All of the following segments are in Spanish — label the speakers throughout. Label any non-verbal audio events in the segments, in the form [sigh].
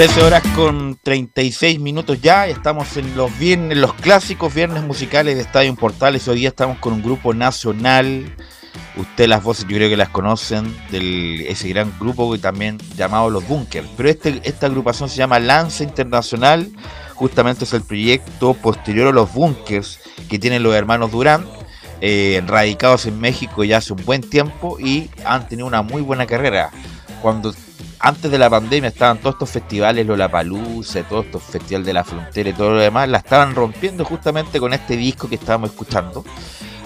Speaker 1: Horas con 36 minutos ya, estamos en los viernes, los clásicos viernes musicales de Estadio Portales. Hoy día estamos con un grupo nacional. Ustedes las voces yo creo que las conocen, de ese gran grupo que también llamado Los Bunkers. Pero este, esta agrupación se llama Lanza Internacional, justamente es el proyecto posterior a Los Bunkers que tienen los hermanos Durán, eh, radicados en México ya hace un buen tiempo y han tenido una muy buena carrera. Cuando antes de la pandemia estaban todos estos festivales, Lollapalooza, todos estos festivales de la frontera y todo lo demás, la estaban rompiendo justamente con este disco que estábamos escuchando.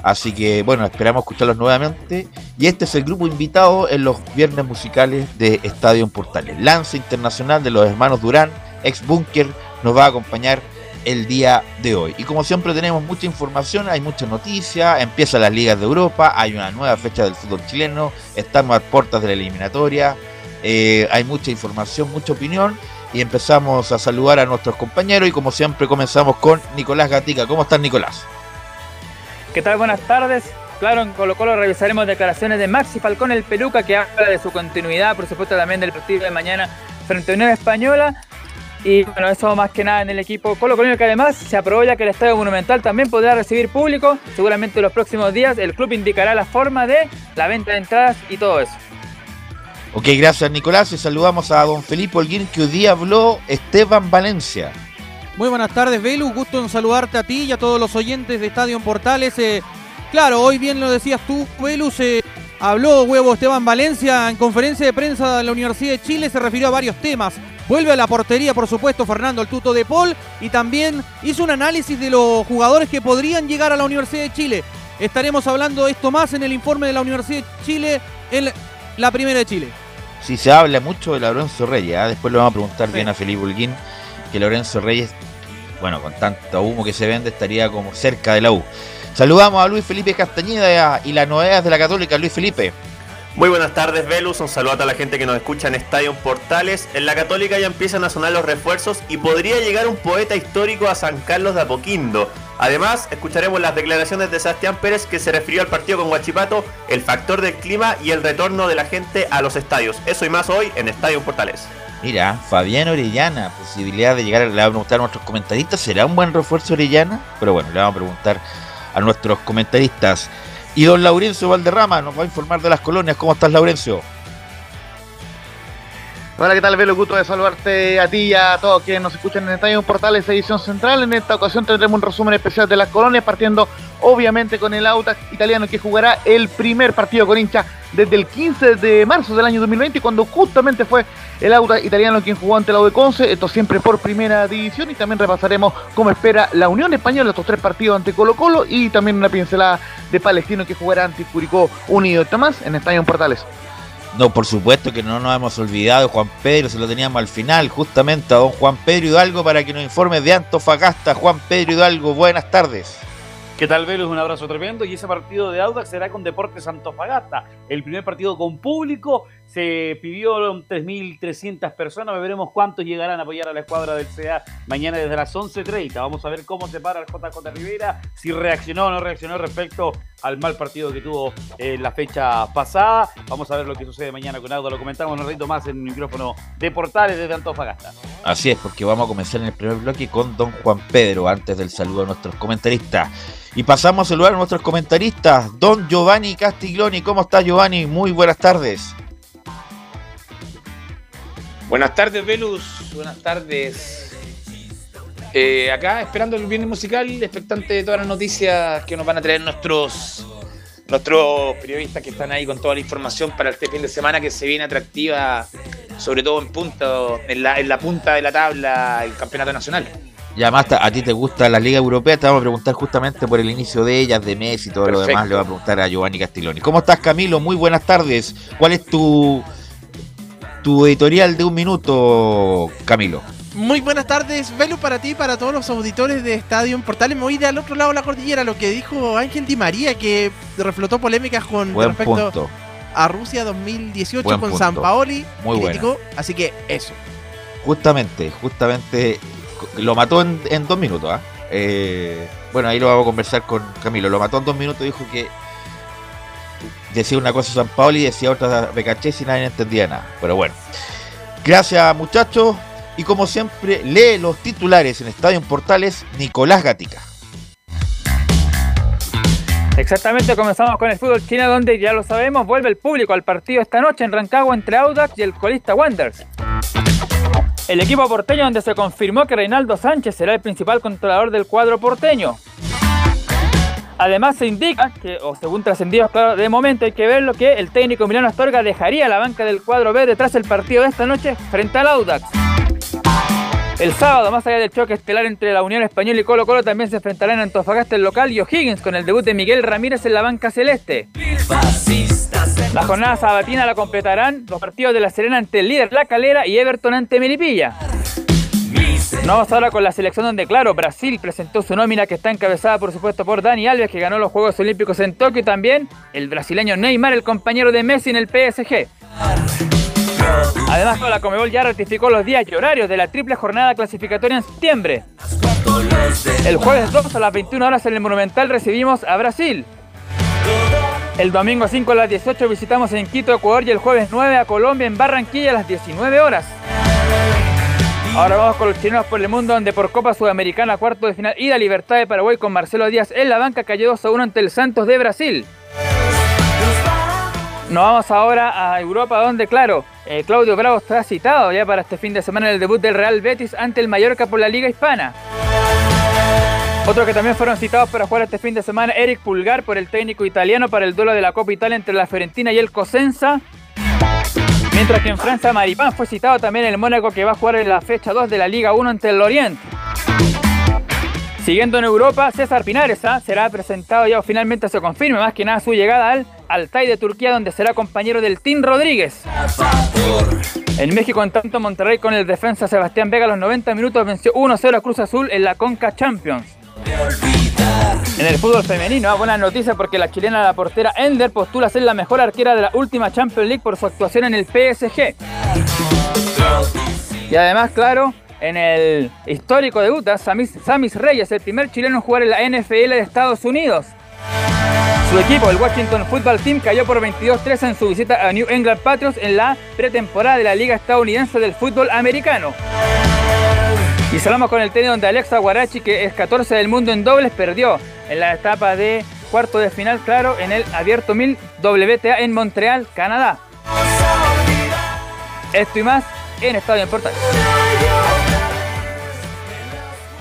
Speaker 1: Así que bueno, esperamos escucharlos nuevamente. Y este es el grupo invitado en los viernes musicales de Estadio Portales. Lance Internacional de los hermanos Durán, ex Bunker, nos va a acompañar el día de hoy. Y como siempre tenemos mucha información, hay muchas noticias, empiezan las ligas de Europa, hay una nueva fecha del fútbol chileno, estamos a puertas de la eliminatoria, eh, hay mucha información, mucha opinión y empezamos a saludar a nuestros compañeros y como siempre comenzamos con Nicolás Gatica. ¿Cómo estás Nicolás?
Speaker 2: ¿Qué tal? Buenas tardes. Claro, en Colo Colo revisaremos declaraciones de Maxi Falcón, el peluca, que habla de su continuidad, por supuesto también del partido de mañana frente a Unión Española. Y bueno, eso más que nada en el equipo Colo Colo, que además se aprobó ya que el Estadio Monumental también podrá recibir público. Seguramente en los próximos días el club indicará la forma de la venta de entradas y todo eso.
Speaker 1: Ok, gracias Nicolás y saludamos a don Felipe Holguín que hoy día habló Esteban Valencia.
Speaker 3: Muy buenas tardes, Velu. Gusto en saludarte a ti y a todos los oyentes de Estadio Portales. Eh, claro, hoy bien lo decías tú, Velu, se habló huevo Esteban Valencia en conferencia de prensa de la Universidad de Chile, se refirió a varios temas. Vuelve a la portería, por supuesto, Fernando el Tuto de Paul y también hizo un análisis de los jugadores que podrían llegar a la Universidad de Chile. Estaremos hablando de esto más en el informe de la Universidad de Chile en la Primera de Chile.
Speaker 1: Si se habla mucho de Lorenzo Reyes, ¿ah? después le vamos a preguntar bien a Felipe Ulguín, que Lorenzo Reyes, bueno, con tanto humo que se vende, estaría como cerca de la U. Saludamos a Luis Felipe Castañeda y las novedades de la Católica. Luis Felipe.
Speaker 4: Muy buenas tardes, Velus. Un saludo a toda la gente que nos escucha en Estadio Portales. En la Católica ya empiezan a sonar los refuerzos y podría llegar un poeta histórico a San Carlos de Apoquindo. Además, escucharemos las declaraciones de Sebastián Pérez que se refirió al partido con Guachipato, el factor del clima y el retorno de la gente a los estadios. Eso y más hoy en Estadio Portales.
Speaker 1: Mira, Fabián Orellana, posibilidad de llegar, le vamos a preguntar a nuestros comentaristas, ¿será un buen refuerzo Orellana? Pero bueno, le vamos a preguntar a nuestros comentaristas. Y don Laurencio Valderrama nos va a informar de las colonias. ¿Cómo estás, Laurencio?
Speaker 5: Hola, ¿qué tal, Velo? Gusto de saludarte a ti y a todos quienes nos escuchan en Estadio Portales Edición Central. En esta ocasión tendremos un resumen especial de las colonias, partiendo obviamente con el Audax italiano que jugará el primer partido con hincha desde el 15 de marzo del año 2020, cuando justamente fue el Audax italiano quien jugó ante la de Conce, esto siempre por primera división, y también repasaremos cómo espera la Unión Española estos tres partidos ante Colo Colo, y también una pincelada de Palestino que jugará ante Curicó Unido. Esto más en Estadio Portales.
Speaker 1: No, por supuesto que no nos hemos olvidado, Juan Pedro, se lo teníamos al final, justamente a don Juan Pedro Hidalgo para que nos informe de Antofagasta. Juan Pedro Hidalgo, buenas tardes.
Speaker 6: ¿Qué tal, Velus? Un abrazo tremendo. Y ese partido de Audax será con Deportes Antofagasta. El primer partido con público. Se pidió 3.300 personas. Veremos cuántos llegarán a apoyar a la escuadra del CA mañana desde las 11.30. Vamos a ver cómo se para el JJ Rivera. Si reaccionó o no reaccionó respecto al mal partido que tuvo en la fecha pasada. Vamos a ver lo que sucede mañana con Audax. Lo comentamos un ratito más en el micrófono de Portales desde Antofagasta.
Speaker 1: Así es, porque vamos a comenzar en el primer bloque con don Juan Pedro, antes del saludo a nuestros comentaristas. Y pasamos a saludar a nuestros comentaristas, don Giovanni Castiglioni. ¿Cómo está Giovanni? Muy buenas tardes.
Speaker 7: Buenas tardes, Velus. Buenas tardes. Eh, acá esperando el viernes musical, expectante de todas las noticias que nos van a traer nuestros, nuestros periodistas que están ahí con toda la información para este fin de semana que se viene atractiva, sobre todo en punto, en la, en la punta de la tabla, el campeonato nacional.
Speaker 1: Y además a ti te gusta la Liga Europea, te vamos a preguntar justamente por el inicio de ellas, de Messi y todo lo demás, le voy a preguntar a Giovanni Castiglioni. ¿Cómo estás Camilo? Muy buenas tardes. ¿Cuál es tu, tu editorial de un minuto, Camilo?
Speaker 8: Muy buenas tardes, Velo, para ti y para todos los auditores de Estadio Portales. Me voy de al otro lado de la cordillera, lo que dijo Ángel Di María, que reflotó polémicas con respecto a Rusia 2018 con San Paoli. Muy crítico, Así que eso.
Speaker 1: Justamente, justamente lo mató en, dos minutos. ¿ah? ¿eh? bueno, ahí lo vamos a conversar con Camilo. Lo mató en dos minutos. Dijo que decía una cosa San Paolo y decía otra Becachés y nadie entendía nada. Pero bueno, gracias muchachos. Y como siempre, lee los titulares en Estadio Portales Nicolás Gatica.
Speaker 2: Exactamente, comenzamos con el fútbol chino donde ya lo sabemos, vuelve el público al partido esta noche en Rancagua entre Audax y el colista Wanderers. El equipo porteño donde se confirmó que Reinaldo Sánchez será el principal controlador del cuadro porteño. Además se indica que, o según trascendidos, claro, de momento hay que ver lo que el técnico Milano Astorga dejaría la banca del cuadro B detrás del partido de esta noche frente al Audax. El sábado, más allá del choque estelar entre la Unión Española y Colo Colo, también se enfrentarán en Antofagasta el local y O'Higgins con el debut de Miguel Ramírez en la banca celeste. La jornada sabatina la completarán los partidos de La Serena ante el líder La Calera y Everton ante Melipilla. Vamos ahora con la selección donde, claro, Brasil presentó su nómina que está encabezada, por supuesto, por Dani Alves, que ganó los Juegos Olímpicos en Tokio, y también el brasileño Neymar, el compañero de Messi en el PSG. Además, la Comebol ya ratificó los días y horarios de la triple jornada clasificatoria en septiembre. El jueves 2 a las 21 horas en el Monumental recibimos a Brasil. El domingo 5 a las 18 visitamos en Quito, Ecuador y el jueves 9 a Colombia en Barranquilla a las 19 horas. Ahora vamos con los chilenos por el mundo, donde por Copa Sudamericana, cuarto de final, ida Libertad de Paraguay con Marcelo Díaz en la banca, cayó 2 a 1 ante el Santos de Brasil. Nos vamos ahora a Europa, donde, claro, eh, Claudio Bravo está citado ya para este fin de semana en el debut del Real Betis ante el Mallorca por la Liga Hispana. Otros que también fueron citados para jugar este fin de semana, Eric Pulgar por el técnico italiano para el duelo de la Copa Italia entre la Fiorentina y el Cosenza. Mientras que en Francia Maripán fue citado también el Mónaco que va a jugar en la fecha 2 de la Liga 1 ante el Oriente. Siguiendo en Europa, César Pinares ¿ah? será presentado ya o finalmente se confirme más que nada su llegada al Altai de Turquía donde será compañero del Team Rodríguez. En México, en tanto, Monterrey con el defensa Sebastián Vega a los 90 minutos venció 1-0 a Cruz Azul en la Conca Champions. En el fútbol femenino, ah, buena noticia porque la chilena la portera Ender postula ser la mejor arquera de la última Champions League por su actuación en el PSG. Y además, claro, en el histórico debut, Samis, Samis Reyes, el primer chileno en jugar en la NFL de Estados Unidos. Su equipo, el Washington Football Team, cayó por 22-3 en su visita a New England Patriots en la pretemporada de la Liga Estadounidense del Fútbol Americano. Y salamos con el tenis donde Alexa Guarachi, que es 14 del mundo en dobles, perdió en la etapa de cuarto de final, claro, en el Abierto 1000 WTA en Montreal, Canadá. Esto y más en Estadio en Portal.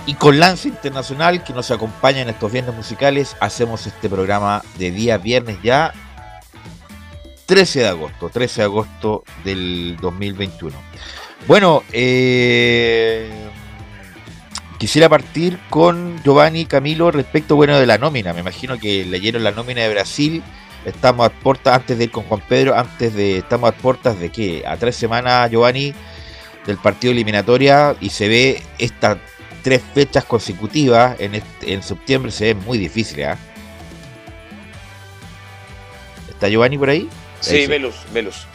Speaker 1: Y con Lance Internacional, que nos acompaña en estos viernes musicales, hacemos este programa de día viernes ya, 13 de agosto, 13 de agosto del 2021. Bueno, eh, quisiera partir con Giovanni Camilo respecto bueno de la nómina. Me imagino que leyeron la nómina de Brasil. Estamos a puertas, antes de ir con Juan Pedro, antes de, estamos a puertas de que a tres semanas, Giovanni, del partido eliminatoria y se ve esta tres fechas consecutivas en, en septiembre se ve muy difícil. ¿ah? ¿Está Giovanni por ahí?
Speaker 7: Sí, Velus, Velus.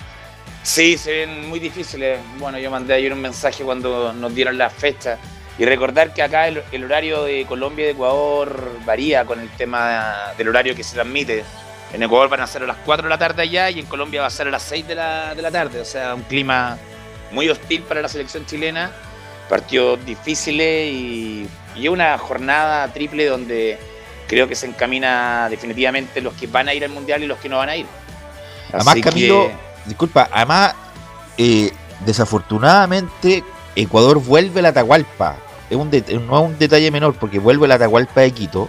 Speaker 7: Sí, se ven muy difíciles. Bueno, yo mandé ayer un mensaje cuando nos dieron la fecha. Y recordar que acá el, horario de Colombia y de Ecuador varía con el tema del horario que se transmite. En Ecuador van a ser a las 4 de la tarde allá y en Colombia va a ser a las 6 de la, de la tarde. O sea, un clima muy hostil para la selección chilena partidos difíciles y, y una jornada triple donde creo que se encamina definitivamente los que van a ir al mundial y los que no van a ir.
Speaker 1: Además, Camilo, disculpa, además, eh, desafortunadamente, Ecuador vuelve a la Atahualpa. Es un no es un detalle menor porque vuelve la Atahualpa de Quito.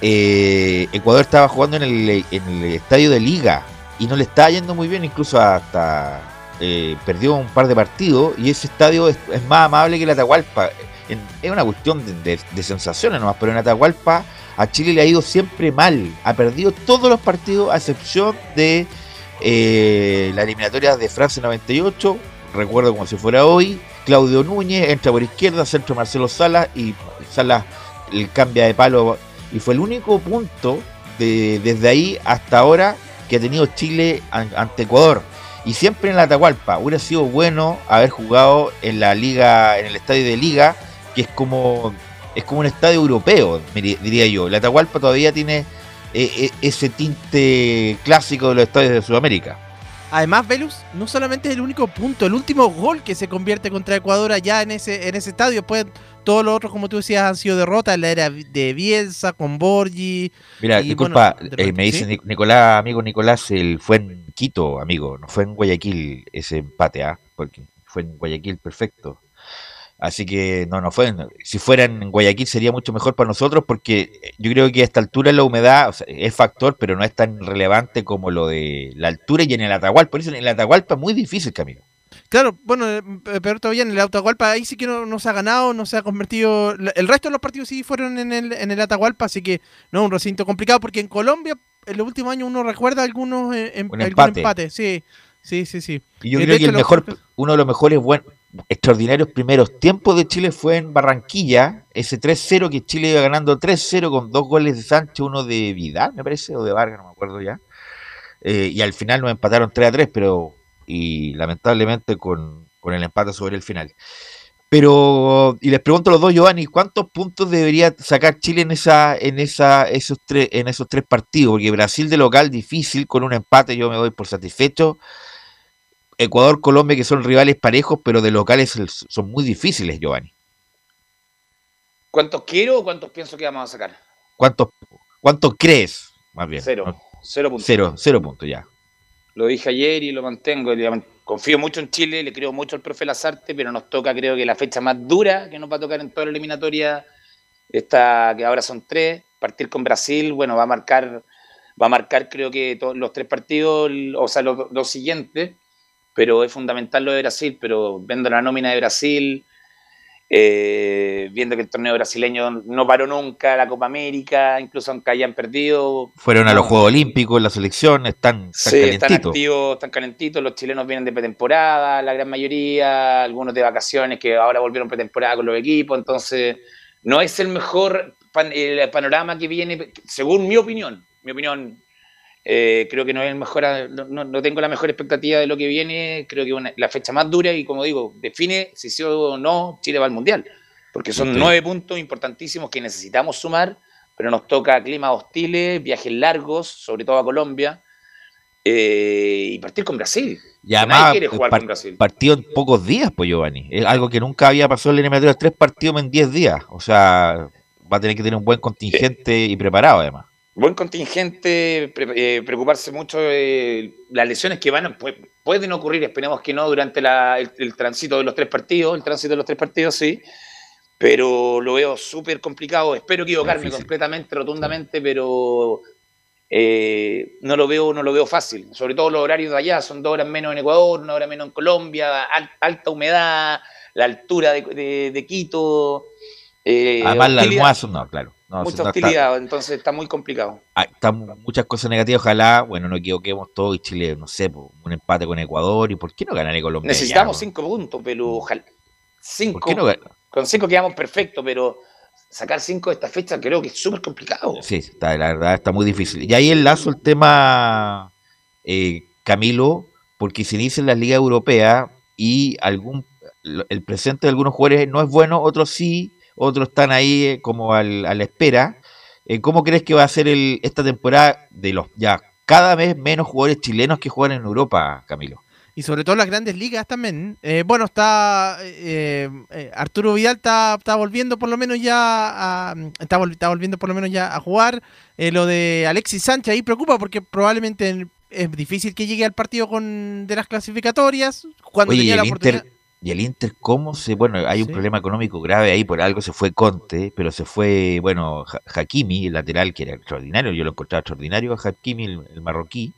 Speaker 1: Eh, Ecuador estaba jugando en el, el estadio de Liga y no le estaba yendo muy bien, incluso hasta eh, perdió un par de partidos y ese estadio es, más amable que el Atahualpa. es una cuestión de, sensaciones nomás, pero en Atahualpa a Chile le ha ido siempre mal. Ha perdido todos los partidos a excepción de eh, la eliminatoria de Francia 98. Recuerdo como si fuera hoy. Claudio Núñez entra por izquierda, centro Marcelo Salas y Salas cambia de palo. Y fue el único punto de, desde ahí hasta ahora que ha tenido Chile ante Ecuador y siempre en la Atahualpa. Hubiera sido bueno haber jugado en la liga, en el estadio de liga, que es como es como un estadio europeo, diría yo. La Atahualpa todavía tiene eh, eh, ese tinte clásico de los estadios de Sudamérica.
Speaker 8: Además, Velus no solamente es el único punto, el último gol que se convierte contra Ecuador allá en ese, en ese estadio. Después todos los otros, como tú decías, han sido derrotas. La era de Bielsa, con Borgi.
Speaker 1: Mira, disculpa, eh, me dice Nicolás, amigo Nicolás, él fue en Quito, amigo, no fue en Guayaquil ese empate, ¿ah? Porque fue en Guayaquil perfecto. Así que no, no fue. Si fueran en Guayaquil sería mucho mejor para nosotros porque yo creo que a esta altura la humedad es factor, pero no es tan relevante como lo de la altura y en el Atahualpa. Por eso en el Atahualpa es muy difícil, Camilo.
Speaker 8: Claro, bueno, eh, pero todavía en el Atahualpa ahí sí que no, se ha ganado, no se ha convertido. El resto de los partidos sí fueron en el, en el Atahualpa, así que no un recinto complicado porque en Colombia en los últimos años uno recuerda algunos eh, em, empates. Sí, sí, sí, sí.
Speaker 1: Y yo creo que el mejor, uno de los mejores buenos extraordinarios primeros tiempos de Chile fue en Barranquilla, ese 3-0 que Chile iba ganando 3-0 con dos goles de Sánchez, uno de Vidal, me parece, o de Vargas, no me acuerdo ya. Eh, y al final nos empataron 3-3, pero y lamentablemente con, con, el empate sobre el final. Pero, y les pregunto a los dos, Giovanni, ¿cuántos puntos debería sacar Chile en esa, en esa, esos tres, en esos tres partidos? Porque Brasil de local difícil, con un empate yo me doy por satisfecho. Ecuador, Colombia, que son rivales parejos, pero de locales son muy difíciles, Giovanni.
Speaker 7: ¿Cuántos quiero o cuántos pienso que vamos a sacar?
Speaker 1: ¿Cuántos, cuántos crees? Más bien.
Speaker 7: Cero. Cero puntos.
Speaker 1: Cero, cero puntos, ya.
Speaker 7: Lo dije ayer y lo mantengo. Confío mucho en Chile, le creo mucho al profe Lazarte, pero nos toca, creo que la fecha más dura que nos va a tocar en toda la eliminatoria, esta que ahora son tres. Partir con Brasil, bueno, va a marcar, va a marcar creo que todos los tres partidos, o sea, los, los siguientes pero es fundamental lo de Brasil, pero viendo la nómina de Brasil, eh, viendo que el torneo brasileño no paró nunca, la Copa América, incluso aunque hayan perdido.
Speaker 1: Fueron a los Juegos Olímpicos, la selección, están,
Speaker 7: están sí, Están activos, están calentitos, los chilenos vienen de pretemporada, la gran mayoría, algunos de vacaciones que ahora volvieron pretemporada con los equipos, entonces no es el mejor, el panorama que viene, según mi opinión, mi opinión, eh, creo que no es el mejor, no, tengo la mejor expectativa de lo que viene. Creo que la fecha más dura y, como digo, define si sí o no Chile va al mundial. Porque son nueve puntos importantísimos que necesitamos sumar, pero nos toca climas hostiles, viajes largos, sobre todo a Colombia, eh, y partir con Brasil.
Speaker 1: Y además, quiere jugar con Brasil. partido en pocos días, pues Giovanni. Es algo que nunca había pasado en la eliminatoria, tres partidos en diez días. O sea, va a tener que tener un buen contingente y preparado además
Speaker 7: buen contingente, eh, preocuparse mucho de las lesiones que van pueden ocurrir, esperemos que no durante el, tránsito de los tres partidos, el tránsito de los tres partidos sí, pero lo veo súper complicado, espero equivocarme completamente, rotundamente, pero eh, no lo veo no lo veo fácil, sobre todo los horarios de allá, son dos horas menos en Ecuador, una hora menos en Colombia, alta humedad, la altura de, Quito.
Speaker 1: Eh, Además, el almuerzo, no, claro
Speaker 7: mucha hostilidad, entonces está muy complicado.
Speaker 1: Ah, están muchas cosas negativas, ojalá, bueno, no equivoquemos todo y Chile, no sé, un empate con Ecuador y ¿por qué no ganaré Colombia?
Speaker 7: Necesitamos cinco puntos, pero ojalá. Cinco. con cinco quedamos perfectos, pero sacar cinco de esta fecha creo que es súper complicado.
Speaker 1: Sí, está, la verdad está muy difícil. Y ahí enlazo el tema, eh, Camilo, porque se inicia en la Liga Europea y algún el presente de algunos jugadores no es bueno, otros sí, otros están ahí eh, como al, a la espera. Eh, ¿Cómo crees que va a ser el, esta temporada de los ya cada vez menos jugadores chilenos que juegan en Europa, Camilo?
Speaker 8: Y sobre todo las grandes ligas también. Eh, bueno, está Arturo Vidal está, está, volviendo por lo menos ya a, está, volviendo por lo menos ya a jugar. lo de Alexis Sánchez ahí preocupa porque probablemente es difícil que llegue al partido con de las clasificatorias cuando tenía la oportunidad.
Speaker 1: Y el Inter, ¿cómo se.? Bueno, hay un problema económico grave ahí, por algo se fue Conte, pero se fue, bueno, Hakimi, el lateral, que era extraordinario, yo lo encontraba extraordinario, Hakimi, el, marroquí.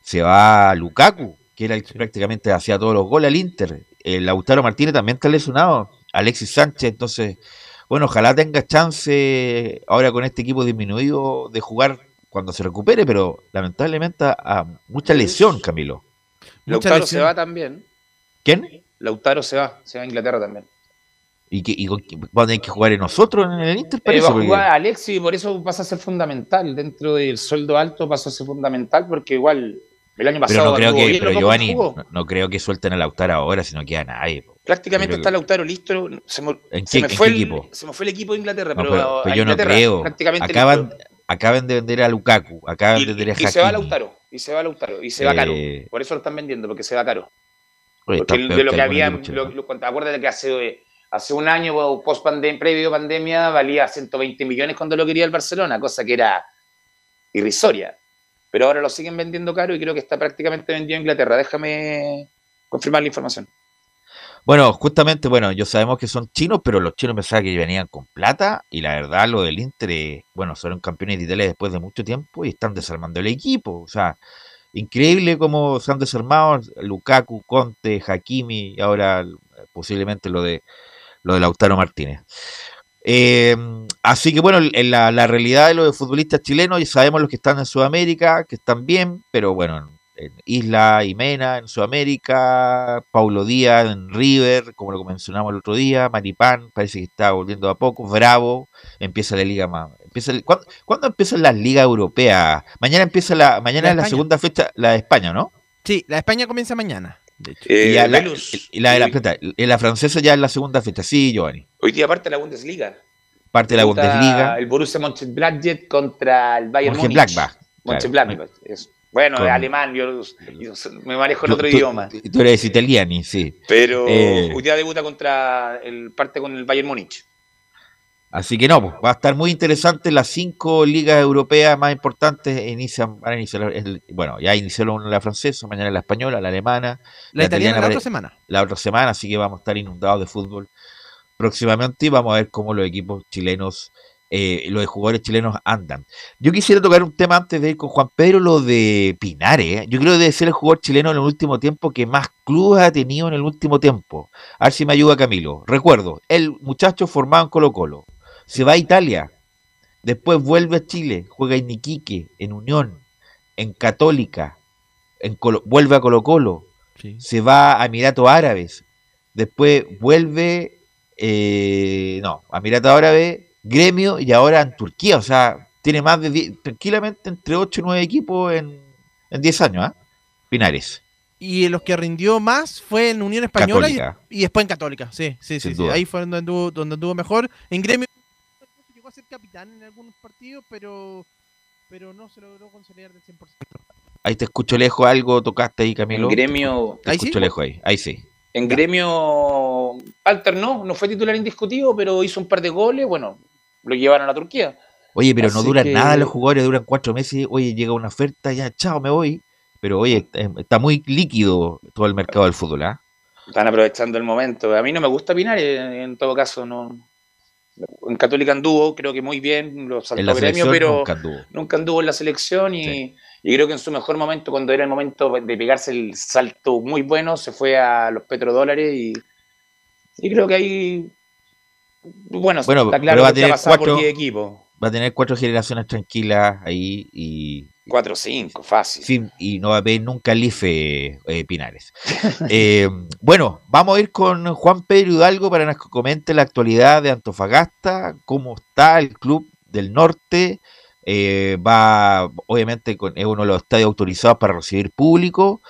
Speaker 1: Se va Lukaku, que era el que prácticamente hacía todos los goles al Inter. El Lautaro Martínez también está lesionado. Alexis Sánchez, entonces, bueno, ojalá tenga chance ahora con este equipo disminuido de jugar cuando se recupere, pero lamentablemente a, mucha lesión, Camilo.
Speaker 7: Lautaro se va también.
Speaker 1: ¿Quién?
Speaker 7: Lautaro se va, se va a Inglaterra también.
Speaker 1: ¿Y, que, y va a tener que jugar en nosotros en el Inter?
Speaker 7: Eh, va a jugar Alexis y por eso pasa a ser fundamental. Dentro del sueldo alto pasa a ser fundamental porque igual el año pasado.
Speaker 1: Pero no creo que, pero Giovanni, no, creo que suelten a Lautaro ahora, sino que a nadie.
Speaker 7: Prácticamente está Lautaro listo. Se me, ¿En qué, fue el, equipo? Se me fue el equipo de Inglaterra, pero,
Speaker 1: yo no creo. Acaban, acaban de vender a Lukaku, acaban de vender a
Speaker 7: Y se va Lautaro, y se va Lautaro, y se va caro. Eh, por eso lo están vendiendo, porque se va caro de lo que, había, acuérdate que hace, hace un año, post pandemia, previo pandemia, valía 120 millones cuando lo quería el Barcelona, cosa que era irrisoria. Pero ahora lo siguen vendiendo caro y creo que está prácticamente vendido en Inglaterra. Déjame confirmar la información.
Speaker 1: Bueno, justamente, bueno, yo sabemos que son chinos, pero los chinos pensaban que venían con plata y la verdad lo del Inter, bueno, son campeones de Italia después de mucho tiempo y están desarmando el equipo. O sea, Increíble cómo se han desarmado Lukaku, Conte, Hakimi y ahora posiblemente lo de lo de Lautaro Martínez. Eh, así que bueno, en la, realidad de los futbolistas chilenos, ya sabemos los que están en Sudamérica, que están bien, pero bueno, en Isla y Mena en Sudamérica, Paulo Díaz en River, como lo mencionamos el otro día, Maripán parece que está volviendo a poco, Bravo, empieza la liga más. Empieza ¿cuándo, empiezan las ligas europeas? Mañana empieza la, mañana es la segunda fecha, la de España, ¿no?
Speaker 8: Sí, la de España comienza mañana.
Speaker 1: y, la, la, la, la, francesa ya es la segunda fecha, sí, Giovanni.
Speaker 7: Hoy día parte la Bundesliga.
Speaker 1: Parte de la Bundesliga.
Speaker 7: El Borussia Mönchengladbach contra el Bayern Múnich. Mönchengladbach. Bueno, alemán, yo, me manejo en otro idioma.
Speaker 1: Tú eres italiano, sí.
Speaker 7: Pero eh, hoy día debuta contra el parte con el Bayern Múnich.
Speaker 1: Así que no, pues, va a estar muy interesante. Las cinco ligas europeas más importantes inician, van a iniciar, bueno, ya iniciaron la francesa, mañana la española, la alemana.
Speaker 8: La, italiana, la otra semana.
Speaker 1: La otra semana, así que vamos a estar inundados de fútbol próximamente y vamos a ver cómo los equipos chilenos, eh, los jugadores chilenos andan. Yo quisiera tocar un tema antes de ir con Juan Pedro, lo de Pinares. Yo creo que debe ser el jugador chileno en el último tiempo que más clubes ha tenido en el último tiempo. A ver si me ayuda Camilo. Recuerdo, el muchacho formado en Colo Colo se va a Italia, después vuelve a Chile, juega en Iquique, en Unión, en Católica, en vuelve a Colo Colo, se va a Emiratos Árabes, después vuelve, eh, no, a Emiratos Árabes, Gremio y ahora en Turquía. O sea, tiene más de 10, tranquilamente entre 8 y 9 equipos en, en 10 años, ¿ah? Pinares.
Speaker 8: Y los que rindió más fue en Unión Española y, después en Católica. Sí, sí, sí, Ahí fue donde anduvo, donde anduvo mejor. En Gremio a ser capitán en algunos partidos, pero, pero no se logró consolidar del 100%.
Speaker 1: Ahí te escucho lejos algo, tocaste ahí, Camilo.
Speaker 7: En gremio.
Speaker 1: Te escucho lejos ahí, ahí sí.
Speaker 7: En gremio alternó, no fue titular indiscutido, pero hizo un par de goles, bueno, lo llevaron a la Turquía.
Speaker 1: Oye, pero no duran nada los jugadores, duran cuatro meses, oye, llega una oferta, ya, chao, me voy. Pero oye, está muy líquido todo el mercado del fútbol, ¿ah?
Speaker 7: Están aprovechando el momento. A mí no me gusta opinar, en todo caso, no, en Católica anduvo, creo que muy bien, lo saltó gremio, pero nunca anduvo. en la selección y, creo que en su mejor momento, cuando era el momento de pegarse el salto muy bueno, se fue a los petrodólares y, y creo que ahí, bueno,
Speaker 1: está claro va a tener cuatro, equipo. Va a tener cuatro generaciones tranquilas ahí y
Speaker 7: 4 o 5, fácil.
Speaker 1: y no va a ver nunca el IFE eh, Pinares. [laughs] Eh, bueno, vamos a ir con Juan Pedro Hidalgo para que nos comente la actualidad de Antofagasta, cómo está el club del norte. Eh, va, obviamente, con, es uno de los estadios autorizados para recibir público.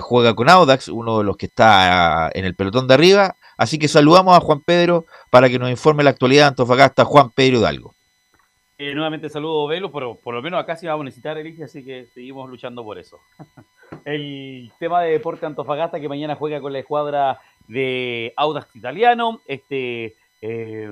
Speaker 1: juega con Audax, uno de los que está en el pelotón de arriba. Así que saludamos a Juan Pedro para que nos informe la actualidad de Antofagasta, Juan Pedro Hidalgo.
Speaker 6: Eh, nuevamente saludo Velo, pero por lo menos acá sí vamos a necesitar Elige, así que seguimos luchando por eso. [laughs] el tema de Deporte Antofagasta que mañana juega con la escuadra de Audax Italiano. Este,
Speaker 1: eh,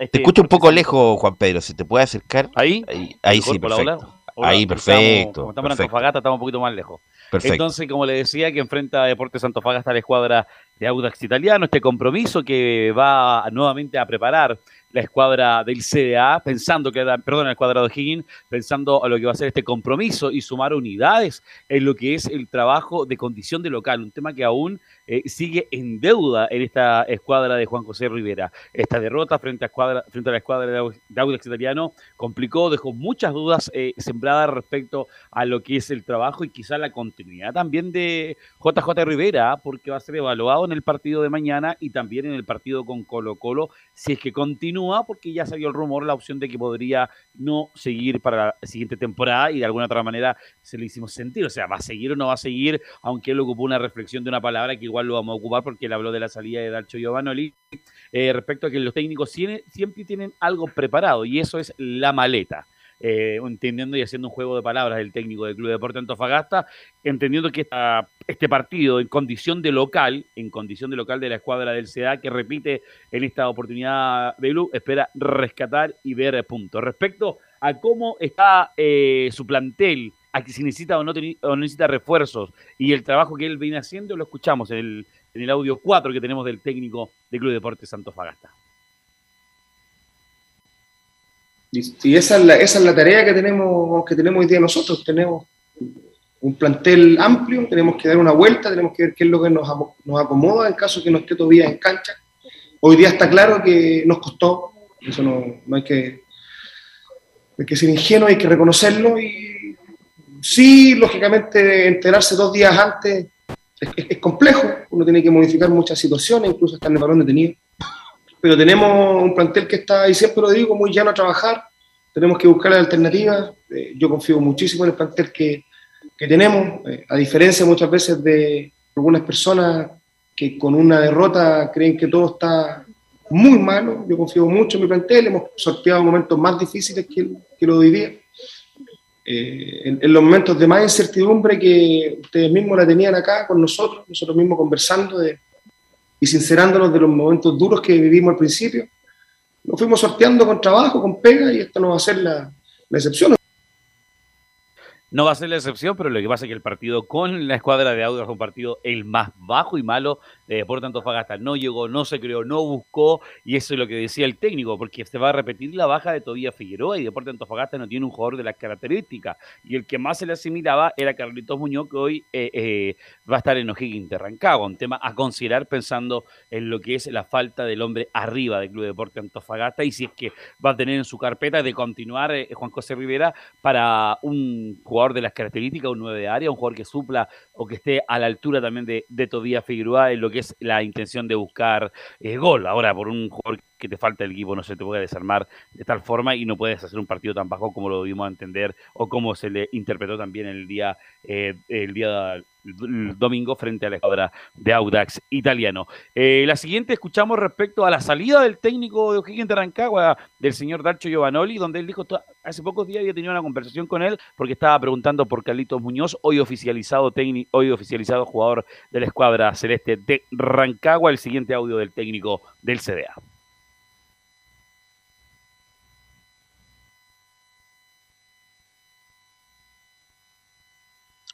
Speaker 1: este te escucho un poco lejos, Juan Pedro. ¿Se te puede acercar?
Speaker 6: Ahí,
Speaker 1: ahí, sí, perfecto. ahí, perfecto.
Speaker 6: Como estamos, en Antofagasta, estamos un poquito más lejos. Perfecto. Entonces, como le decía, que enfrenta a Deportes Antofagasta la escuadra de Audax Italiano, este compromiso que va nuevamente a preparar la escuadra del CDA, pensando que, perdón, la escuadra de Higgins, pensando a lo que va a ser este compromiso y sumar unidades en lo que es el trabajo de condición de local, un tema que aún eh, sigue en deuda en esta escuadra de Juan José Rivera. Esta derrota frente a, escuadra, frente a la escuadra de Audax Italiano complicó, dejó muchas dudas eh, sembradas respecto a lo que es el trabajo y quizá la continuidad también de JJ Rivera, porque va a ser evaluado en el partido de mañana y también en el partido con Colo Colo, si es que continúa, porque ya salió el rumor, la opción de que podría no seguir para la siguiente temporada y de alguna otra manera se le hicimos sentir, o sea, va a seguir o no va a seguir, aunque él ocupó una reflexión de una palabra que igual lo vamos a ocupar porque él habló de la salida de Dalcho Giovanoli, eh, respecto a que los técnicos siempre tienen algo preparado y eso es la maleta. Eh, entendiendo y haciendo un juego de palabras del técnico del Club de Deporte Antofagasta, entendiendo que este partido en condición de local, en condición de local de la escuadra del CDA, que repite en esta oportunidad de Blue, espera rescatar y ver puntos. Respecto a cómo está eh, su plantel a que si necesita o no, necesita refuerzos y el trabajo que él viene haciendo lo escuchamos en el, en el audio 4 que tenemos del técnico del Club Deportes Santos Fagasta.
Speaker 9: Y, esa, es la, tarea que tenemos, que tenemos hoy día nosotros. Tenemos un plantel amplio, tenemos que dar una vuelta, tenemos que ver qué es lo que nos, nos acomoda en caso que no esté todavía en cancha. Hoy día está claro que nos costó, eso no, no hay que, hay que ser ingenuo, hay que reconocerlo y Sí, lógicamente, enterarse dos días antes es, complejo, uno tiene que modificar muchas situaciones, incluso estar en el balón detenido. Pero tenemos un plantel que está, y siempre lo digo, muy llano a trabajar, tenemos que buscar alternativas. Eh, yo confío muchísimo en el plantel que, que tenemos, eh, a diferencia muchas veces de algunas personas que con una derrota creen que todo está muy malo. Yo confío mucho en mi plantel, hemos sorteado momentos más difíciles que, lo de. Eh, en, los momentos de más incertidumbre que ustedes mismos la tenían acá con nosotros, nosotros mismos conversando de, y sincerándonos de los momentos duros que vivimos al principio, nos fuimos sorteando con trabajo, con pega, y esto no va a ser la, la excepción.
Speaker 6: No va a ser la excepción, pero lo que pasa es que el partido con la escuadra de Audax fue un partido el más bajo y malo de tanto Antofagasta. No llegó, no se creó, no buscó, y eso es lo que decía el técnico, porque se va a repetir la baja de Tobías Figueroa y Deporte Antofagasta no tiene un jugador de las características. Y el que más se le asimilaba era Carlitos Muñoz, que hoy eh, eh, va a estar en O'Higgins de Rancagua. Un tema a considerar pensando en lo que es la falta del hombre arriba del Club Deporte Antofagasta y si es que va a tener en su carpeta de continuar eh, Juan José Rivera para un jugador de las características, un 9 de área, un jugador que supla o que esté a la altura también de, de Figueroa en lo que es la intención de buscar eh, gol. Ahora, por un jugador que te falta el equipo no se te puede desarmar de tal forma y no puedes hacer un partido tan bajo como lo vimos a entender o como se le interpretó también el día, eh, el día domingo frente a la escuadra de Audax italiano. Eh, la siguiente escuchamos respecto a la salida del técnico de O'Higgins de Rancagua, del señor Darcho Giovanoli, donde él dijo, hace pocos días había tenido una conversación con él porque estaba preguntando por Carlitos Muñoz, hoy oficializado técnico, hoy oficializado jugador de la escuadra celeste de Rancagua, el siguiente audio del técnico del CDA.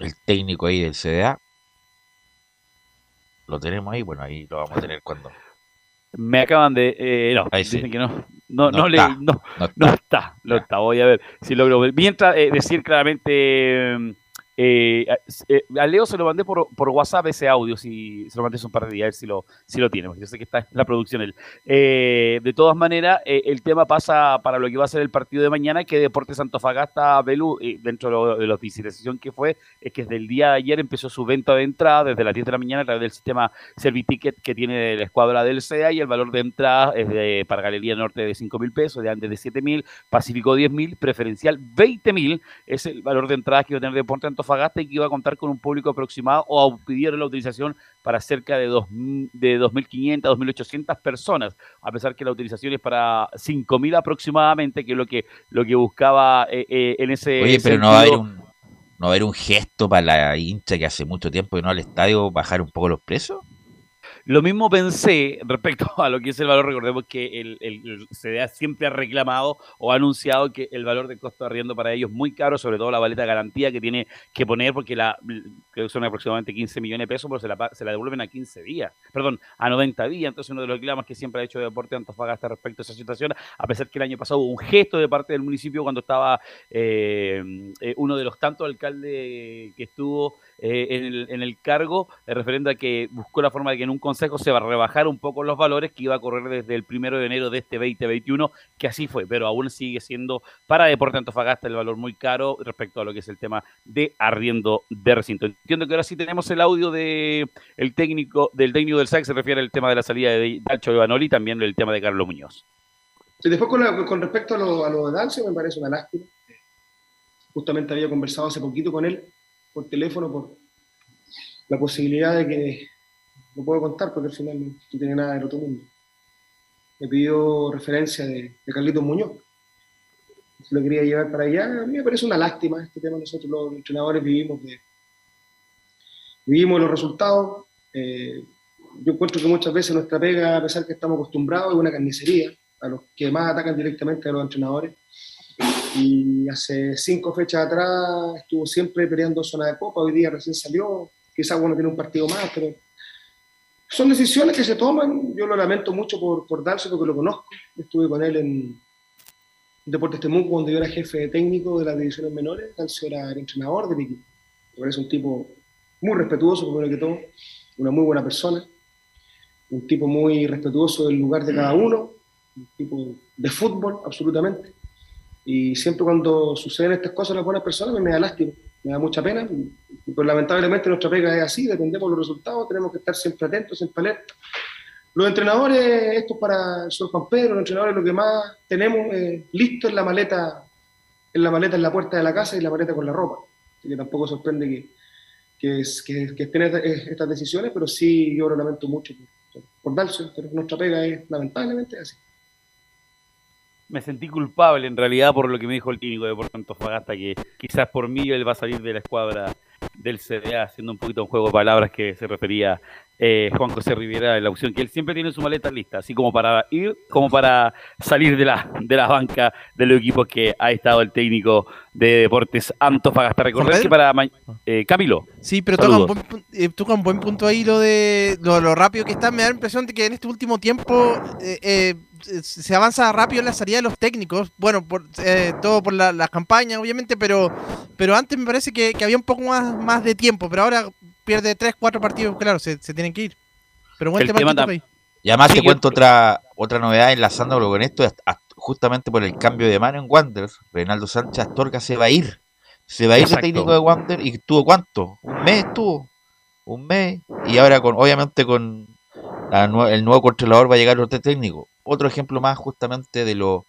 Speaker 1: El técnico ahí del CDA. Lo tenemos ahí, bueno, ahí lo vamos a tener cuando.
Speaker 6: Me acaban de. Eh, no, dicen que no. No, no, le, no, no, está. no está. Voy a ver si logro. Mientras eh, decir claramente. Eh, eh, a Leo se lo mandé por, WhatsApp ese audio, si se lo mandé hace un par de días, a ver si lo, si lo tiene, yo sé que está en la producción. Eh, de todas maneras, eh, el tema pasa para lo que va a ser el partido de mañana, que Deportes Antofagasta, Belú, dentro de la oficialización que fue, es que desde el día de ayer empezó su venta de entrada, desde las 10 de la mañana, a través del sistema Serviticket que tiene la escuadra del CEA, y el valor de entrada es de, para Galería Norte de 5 mil pesos, de antes de 7 mil, Pacífico 10 mil, preferencial 20 mil, es el valor de entrada que va a tener Deportes Antofagasta Antofagasta y que iba a contar con un público aproximado o pidieron la utilización para cerca de, dos, de 2.500, 2.800 personas, a pesar que la utilización es para 5.000 aproximadamente, que es lo que, lo que buscaba eh, eh, en ese
Speaker 1: Oye, pero no va a haber un no va a haber un gesto para la hincha que hace mucho tiempo que no al estadio bajar un poco los precios.
Speaker 6: Lo mismo pensé respecto [laughs] a lo que es el valor. Recordemos que el, el, CDA siempre ha reclamado o ha anunciado que el valor de costo de arriendo para ellos es muy caro, sobre todo la baleta de garantía que tiene que poner, porque la creo que son aproximadamente 15 millones de pesos, pero se la, se la devuelven a 15 días, perdón, a 90 días. Entonces, uno de los reclamos que siempre ha hecho Deporte Antofagasta respecto a esa situación, a pesar que el año pasado hubo un gesto de parte del municipio cuando estaba eh, eh, uno de los tantos alcaldes que estuvo eh, en, el, en, el, cargo, eh, referente a que buscó la forma de que en un consejo se va a rebajar un poco los valores que iba a correr desde el primero de enero de este 2021, que así fue, pero aún sigue siendo para Deporte Antofagasta el valor muy caro respecto a lo que es el tema de arriendo de recinto. Entiendo que ahora sí tenemos el audio de el técnico, del técnico del SAC, se refiere al tema de la salida de Dalcho Ivanoli, también el tema de Carlos Muñoz.
Speaker 9: Sí, después con, con respecto a lo, a lo de Dalcio, me parece una lástima. Justamente había conversado hace poquito con él por teléfono por la posibilidad de que no puedo contar porque al final no, tiene nada del otro mundo. Me pidió referencia de, Carlitos Muñoz. Se lo quería llevar para allá. A mí me parece una lástima este tema. Nosotros los entrenadores vivimos de, vivimos los resultados. Eh, yo encuentro que muchas veces nuestra pega, a pesar que estamos acostumbrados, es una carnicería a los que más atacan directamente a los entrenadores y hace cinco fechas atrás estuvo siempre peleando zona de copa, hoy día recién salió, quizás bueno tiene un partido más, pero son decisiones que se toman, yo lo lamento mucho por, por darse porque lo conozco, estuve con él en Deportes Temuco cuando yo era jefe técnico de las divisiones menores, Dalcio era el entrenador del equipo, me parece un tipo muy respetuoso, primero que todo, una muy buena persona, un tipo muy respetuoso del lugar de cada uno, un tipo de fútbol, absolutamente y siempre cuando suceden estas cosas a las buenas personas me da lástima, me da mucha pena. Y, pues lamentablemente nuestra pega es así, dependemos de los resultados, tenemos que estar siempre atentos, siempre alerta. Los entrenadores, esto es para señor Juan Pedro, los entrenadores lo que más tenemos listo en la maleta, en la maleta en la puerta de la casa y la maleta con la ropa. Así que tampoco sorprende que, que, que, estén estas decisiones, pero sí yo lo lamento mucho por, por darse, pero nuestra pega es lamentablemente así
Speaker 6: me sentí culpable en realidad por lo que me dijo el técnico de Porto Antofagasta, que quizás por mí él va a salir de la escuadra del CDA, haciendo un poquito un juego de palabras que se refería eh, Juan José Rivera en la opción, que él siempre tiene su maleta lista, así como para ir, como para salir de la, de la banca de los equipos que ha estado el técnico de Deportes Antofagasta. Recordar que para eh, Camilo.
Speaker 8: Sí, pero toca un, buen, eh, toca un, buen, punto ahí lo de lo, rápido que está. Me da la impresión de que en este último tiempo eh, se avanza rápido en la salida de los técnicos. Bueno, por, todo por las la campañas, obviamente, pero, pero antes me parece que, que, había un poco más, más de tiempo. Pero ahora pierde 3, 4 partidos, claro, se, se tienen que ir. Pero buen tema,
Speaker 1: Y además te cuento otra otra novedad enlazándolo con esto, justamente por el cambio de mano en Wanderers, Reinaldo Sánchez Astorga se va a ir. Se va a ir de técnico de Wander y tuvo cuánto? Un mes tuvo. Un mes. Y ahora con, obviamente con el nuevo controlador va a llegar otro técnico. Otro ejemplo más justamente de lo,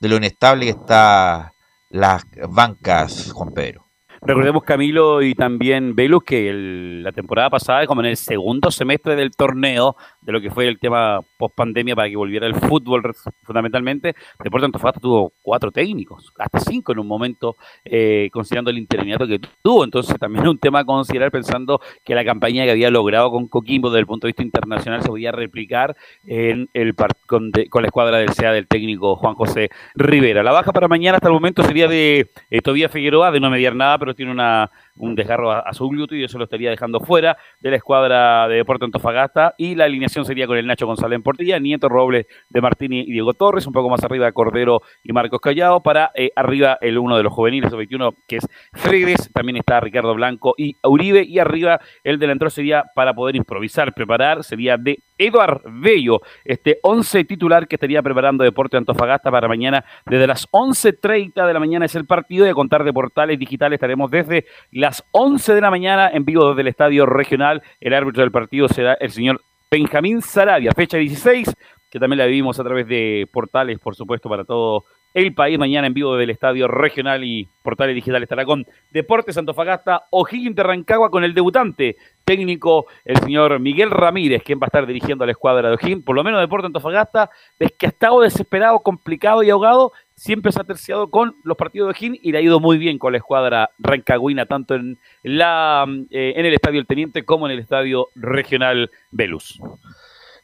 Speaker 1: de lo inestable que está las bancas, Juan Pedro.
Speaker 6: Recordemos, Camilo y también Velus, que la temporada pasada, como en el segundo semestre del torneo, de lo que fue el tema post pandemia para que volviera el fútbol fundamentalmente, Deportes Antofagasta tuvo cuatro técnicos, hasta cinco en un momento, eh, considerando el interinato que tuvo. Entonces, también un tema a considerar pensando que la campaña que había logrado con Coquimbo desde el punto de vista internacional se podía replicar en el con, con, la escuadra del SEA del técnico Juan José Rivera. La baja para mañana hasta el momento sería de eh, Figueroa, de no mediar nada, pero tiene una, un desgarro a, su glúteo y eso lo estaría dejando fuera de la escuadra de Deporte Antofagasta. Y la alineación sería con el Nacho González en portilla, Nieto Robles de Martini y Diego Torres, un poco más arriba Cordero y Marcos Callao. Para eh, arriba el uno de los juveniles, el 21, que es Fredes. También está Ricardo Blanco y Uribe. Y arriba el delantero sería para poder improvisar, preparar, sería de Eduard Bello, este 11 titular que estaría preparando Deporte Antofagasta para mañana desde las 11.30 de la mañana es el partido de contar de portales digitales. Estaremos desde las 11 de la mañana en vivo desde el estadio regional. El árbitro del partido será el señor Benjamín Sarabia, fecha 16, que también la vivimos a través de portales, por supuesto, para todo el país. Mañana en vivo del Estadio Regional y Portales Digital estará con Deportes Antofagasta, O'Higgins de Rancagua con el debutante técnico, el señor Miguel Ramírez, quien va a estar dirigiendo a la escuadra de O'Higgins. Por lo menos Deportes Antofagasta, es que ha estado desesperado, complicado y ahogado, siempre se ha terciado con los partidos de O'Higgins y le ha ido muy bien con la escuadra rancagüina, tanto en, la, eh, en el Estadio El Teniente como en el Estadio Regional Velus.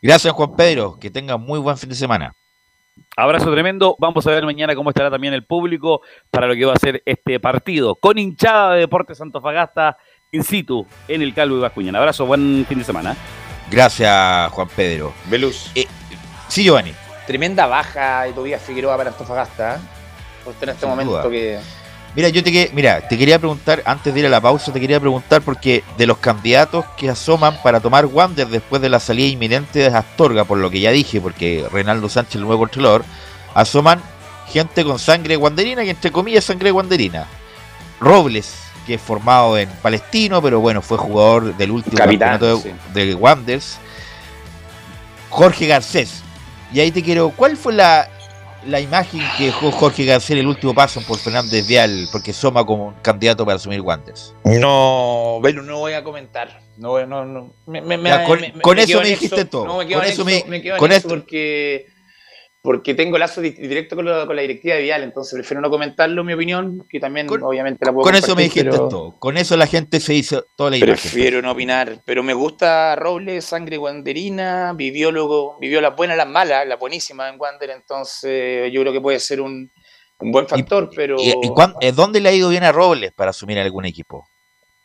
Speaker 1: Gracias Juan Pedro, que tenga muy buen fin de semana.
Speaker 6: Abrazo tremendo. Vamos a ver mañana cómo estará también el público para lo que va a ser este partido. Con hinchada de Deportes Santofagasta in situ en el Calvo y Bascuñán. Abrazo, buen fin de semana.
Speaker 1: Gracias, Juan Pedro.
Speaker 7: Veluz.
Speaker 1: Eh, sí, Giovanni.
Speaker 7: Tremenda baja de Tobías Figueroa para Antofagasta. ¿eh? en este momento que
Speaker 1: Mira, yo te, mira, te quería preguntar, antes de ir a la pausa, te quería preguntar porque de los candidatos que asoman para tomar Wander después de la salida inminente de Astorga, por lo que ya dije, porque Reinaldo Sánchez, el nuevo controlador, asoman gente con sangre guanderina, y entre comillas sangre guanderina. Robles, que es formado en Palestino, pero bueno, fue jugador del último campeonato de, Wanders. Jorge Garcés. Y ahí te quiero, ¿cuál fue la, la imagen que dejó Jorge García el último paso por Fernández Vial, porque Soma como candidato para asumir guantes.
Speaker 7: No, bueno, no voy a comentar. No, no, no.
Speaker 1: con, eso me dijiste todo.
Speaker 7: No, me quedo con eso, me, quedo con esto porque porque tengo lazo directo con, con, la directiva de Vial, entonces prefiero no comentarlo, mi opinión, que también obviamente la puedo
Speaker 1: Con eso me dijiste todo, con eso la gente se hizo toda la
Speaker 7: imagen. Prefiero no opinar, pero me gusta Robles, sangre guanderina, vivió, luego, vivió las buenas, las malas, la buenísima en Wander, entonces yo creo que puede ser un, un buen factor, pero...
Speaker 1: ¿Y, y, dónde le ha ido bien a Robles para asumir algún equipo?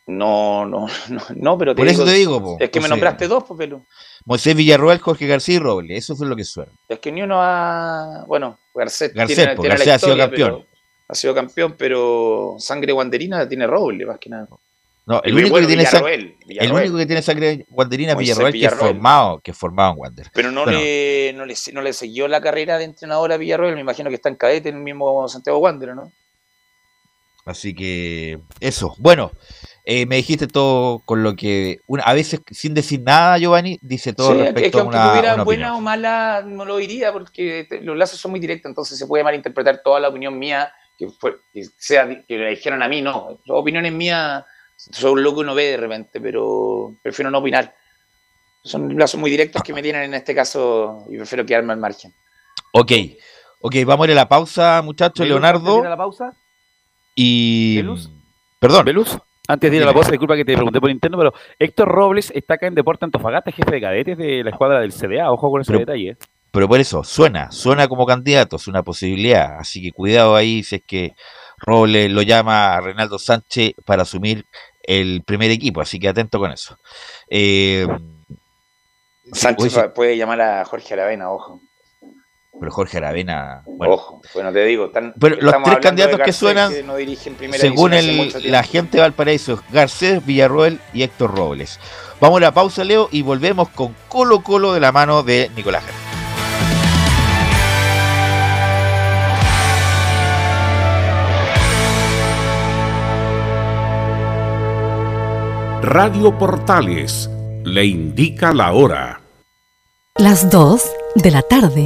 Speaker 7: No, [laughs] no, no, pero
Speaker 1: te Por eso te digo,
Speaker 7: Es que me nombraste dos, pues, Pelu.
Speaker 1: Moisés Villarroel, Jorge García y Robles, eso fue lo que suena.
Speaker 7: Es que ni uno ha. Bueno,
Speaker 1: Garcés, Garcés, tiene, Garcés ha sido campeón.
Speaker 7: Ha sido campeón, pero sangre guanderina tiene Robles, más que nada.
Speaker 1: No, el, único, que tiene sangre, el único que tiene sangre guanderina es Villarroel, que es formado, que es formado en Wander.
Speaker 7: Pero no, le, no, le, no le siguió la carrera de entrenador a Villarroel, me imagino que está en cadete en el mismo Santiago Wander, ¿no?
Speaker 1: Así que eso. Bueno, eh, me dijiste todo con lo que, a veces sin decir nada, Giovanni, dice todo respecto
Speaker 7: es que
Speaker 1: a
Speaker 7: una. Aunque tuviera buena o mala, no lo diría porque los lazos son muy directos, entonces se puede malinterpretar toda la opinión mía, que, fue, sea que le dijeron a mí, no. Opiniones mías, soy un loco y no ve de repente, pero prefiero no opinar. Son lazos muy directos que me tienen en este caso y prefiero quedarme al margen.
Speaker 1: Ok, ok, vamos a ir a la pausa, muchachos. Leonardo.
Speaker 2: a la pausa?
Speaker 1: Y. Perdón.
Speaker 6: ¿Belus? Antes de ir a la pausa, disculpa que te pregunté por interno, pero Héctor Robles está acá en Deporte Antofagasta, jefe de cadetes de la escuadra del CDA. Ojo con ese detalle. ¿eh?
Speaker 1: Pero por eso, suena, suena como candidato, es una posibilidad. Así que cuidado ahí si es que Robles lo llama a Reinaldo Sánchez para asumir el primer equipo. Así que atento con eso. Eh,
Speaker 7: Sánchez puede llamar a Jorge Aravena, ojo.
Speaker 1: Pero Jorge Aravena.
Speaker 7: Bueno, Ojo, bueno, te digo.
Speaker 1: pero los tres candidatos que suenan, según el, la gente de Valparaíso, Garcés, Villarroel y Héctor Robles. Vamos a la pausa, Leo, y volvemos con Colo Colo de la mano de Nicolás
Speaker 10: Radio Portales le indica la hora.
Speaker 11: Las 2 de la tarde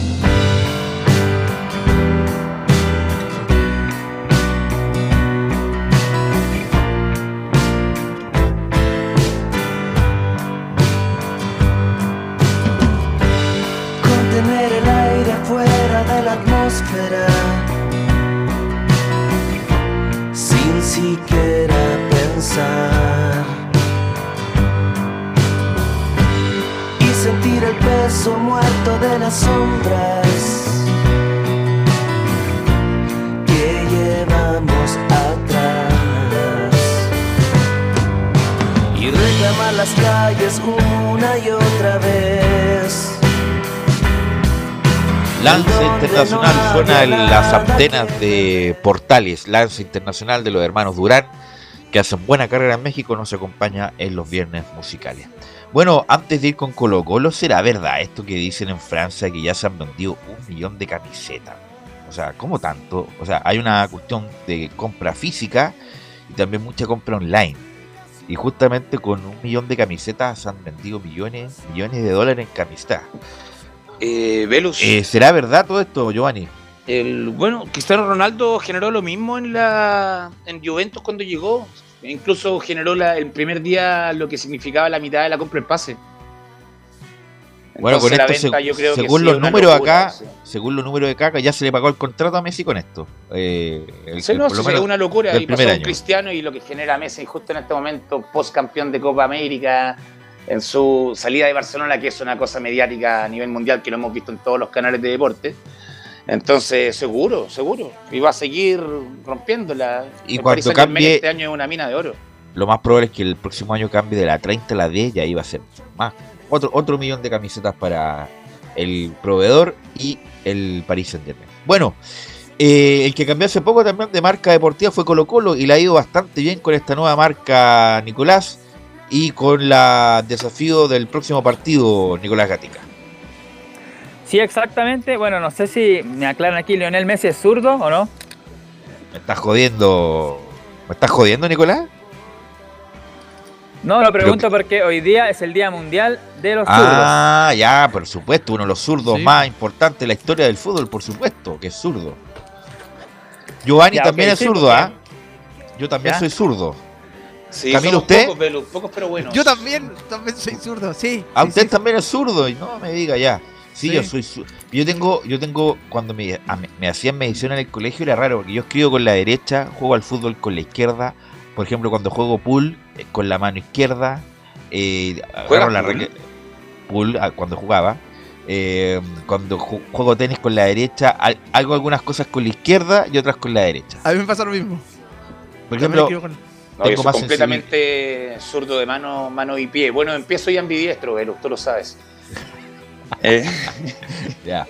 Speaker 12: De las sombras que llevamos atrás y reclamar las calles una y otra vez.
Speaker 1: Lance Internacional suena en las antenas de Portales. Lance Internacional de los hermanos Durán, que hacen buena carrera en México, nos acompaña en los viernes musicales. Bueno, antes de ir con Colo Colo, ¿será verdad esto que dicen en Francia que ya se han vendido un millón de camisetas? O sea, ¿cómo tanto? O sea, hay una cuestión de compra física y también mucha compra online. Y justamente con un millón de camisetas se han vendido millones, millones de dólares en camisetas.
Speaker 7: Eh, Velus.
Speaker 1: Eh, ¿Será verdad todo esto, Giovanni?
Speaker 7: El, bueno, Cristiano Ronaldo generó lo mismo en la en Juventus cuando llegó. Incluso generó la, el primer día lo que significaba la mitad de la compra del pase.
Speaker 1: Bueno, con esto,
Speaker 7: venta yo creo que
Speaker 1: según los números
Speaker 7: locura,
Speaker 1: acá,
Speaker 7: sí.
Speaker 1: según los números de acá, ya se le pagó el contrato a Messi con esto. Eh, el-
Speaker 7: Sí, no,
Speaker 1: por lo
Speaker 7: sí,
Speaker 1: menos
Speaker 7: es una locura.
Speaker 1: del
Speaker 7: Y pasó
Speaker 1: primer
Speaker 7: un
Speaker 1: año.
Speaker 7: Cristiano y lo que genera Messi justo en este momento, post campeón de Copa América, en su salida de Barcelona, que es una cosa mediática a nivel mundial que lo hemos visto en todos los canales de deporte. Entonces, seguro, seguro. Y va a seguir rompiéndola.
Speaker 1: Y
Speaker 7: El
Speaker 1: cuando cambie-
Speaker 7: Este año es una mina de oro.
Speaker 1: Lo más probable es que el próximo año cambie de la 30 a la 10 y ahí va a ser más. Otro, otro millón de camisetas para el proveedor y el Paris Saint Germain. Bueno, eh, el que cambió hace poco también de marca deportiva fue Colo Colo y le ha ido bastante bien con esta nueva marca Nicolás y con la desafío del próximo partido Nicolás Gatica.
Speaker 2: Sí, exactamente. Bueno, no sé si me aclaran aquí, ¿Lionel Messi es zurdo o no?
Speaker 1: ¿Me estás jodiendo? ¿Me estás jodiendo, Nicolás?
Speaker 2: No, lo pregunto porque hoy día es el Día Mundial de los
Speaker 1: Ah, ya, por supuesto, uno de los zurdos
Speaker 2: Sí.
Speaker 1: más importantes de la historia del fútbol, por supuesto, que es zurdo. Giovanni también es zurdo, ¿ah? Yo también soy zurdo.
Speaker 7: Sí,
Speaker 1: Camilo, ¿usted?
Speaker 7: Pocos, pero bueno.
Speaker 8: Yo también, también soy zurdo, sí.
Speaker 1: ¿A usted también es zurdo? Y no me diga ya. Sí, yo soy Yo tengo, yo tengo, cuando me, me hacían medición en el colegio era raro, porque yo escribo con la derecha, juego al fútbol con la izquierda. Por ejemplo, cuando juego pool, eh, con la mano izquierda. Eh, la pool? pool ah, cuando jugaba. Eh, cuando juego tenis con la derecha, hago algunas cosas con la izquierda y otras con la derecha.
Speaker 8: A mí me pasa lo mismo.
Speaker 1: Por ejemplo,
Speaker 7: tengo más completamente zurdo de mano, mano y pie. Bueno, empiezo ya ambidiestro, Velo, tú lo sabes.
Speaker 1: Eh. [laughs] ya.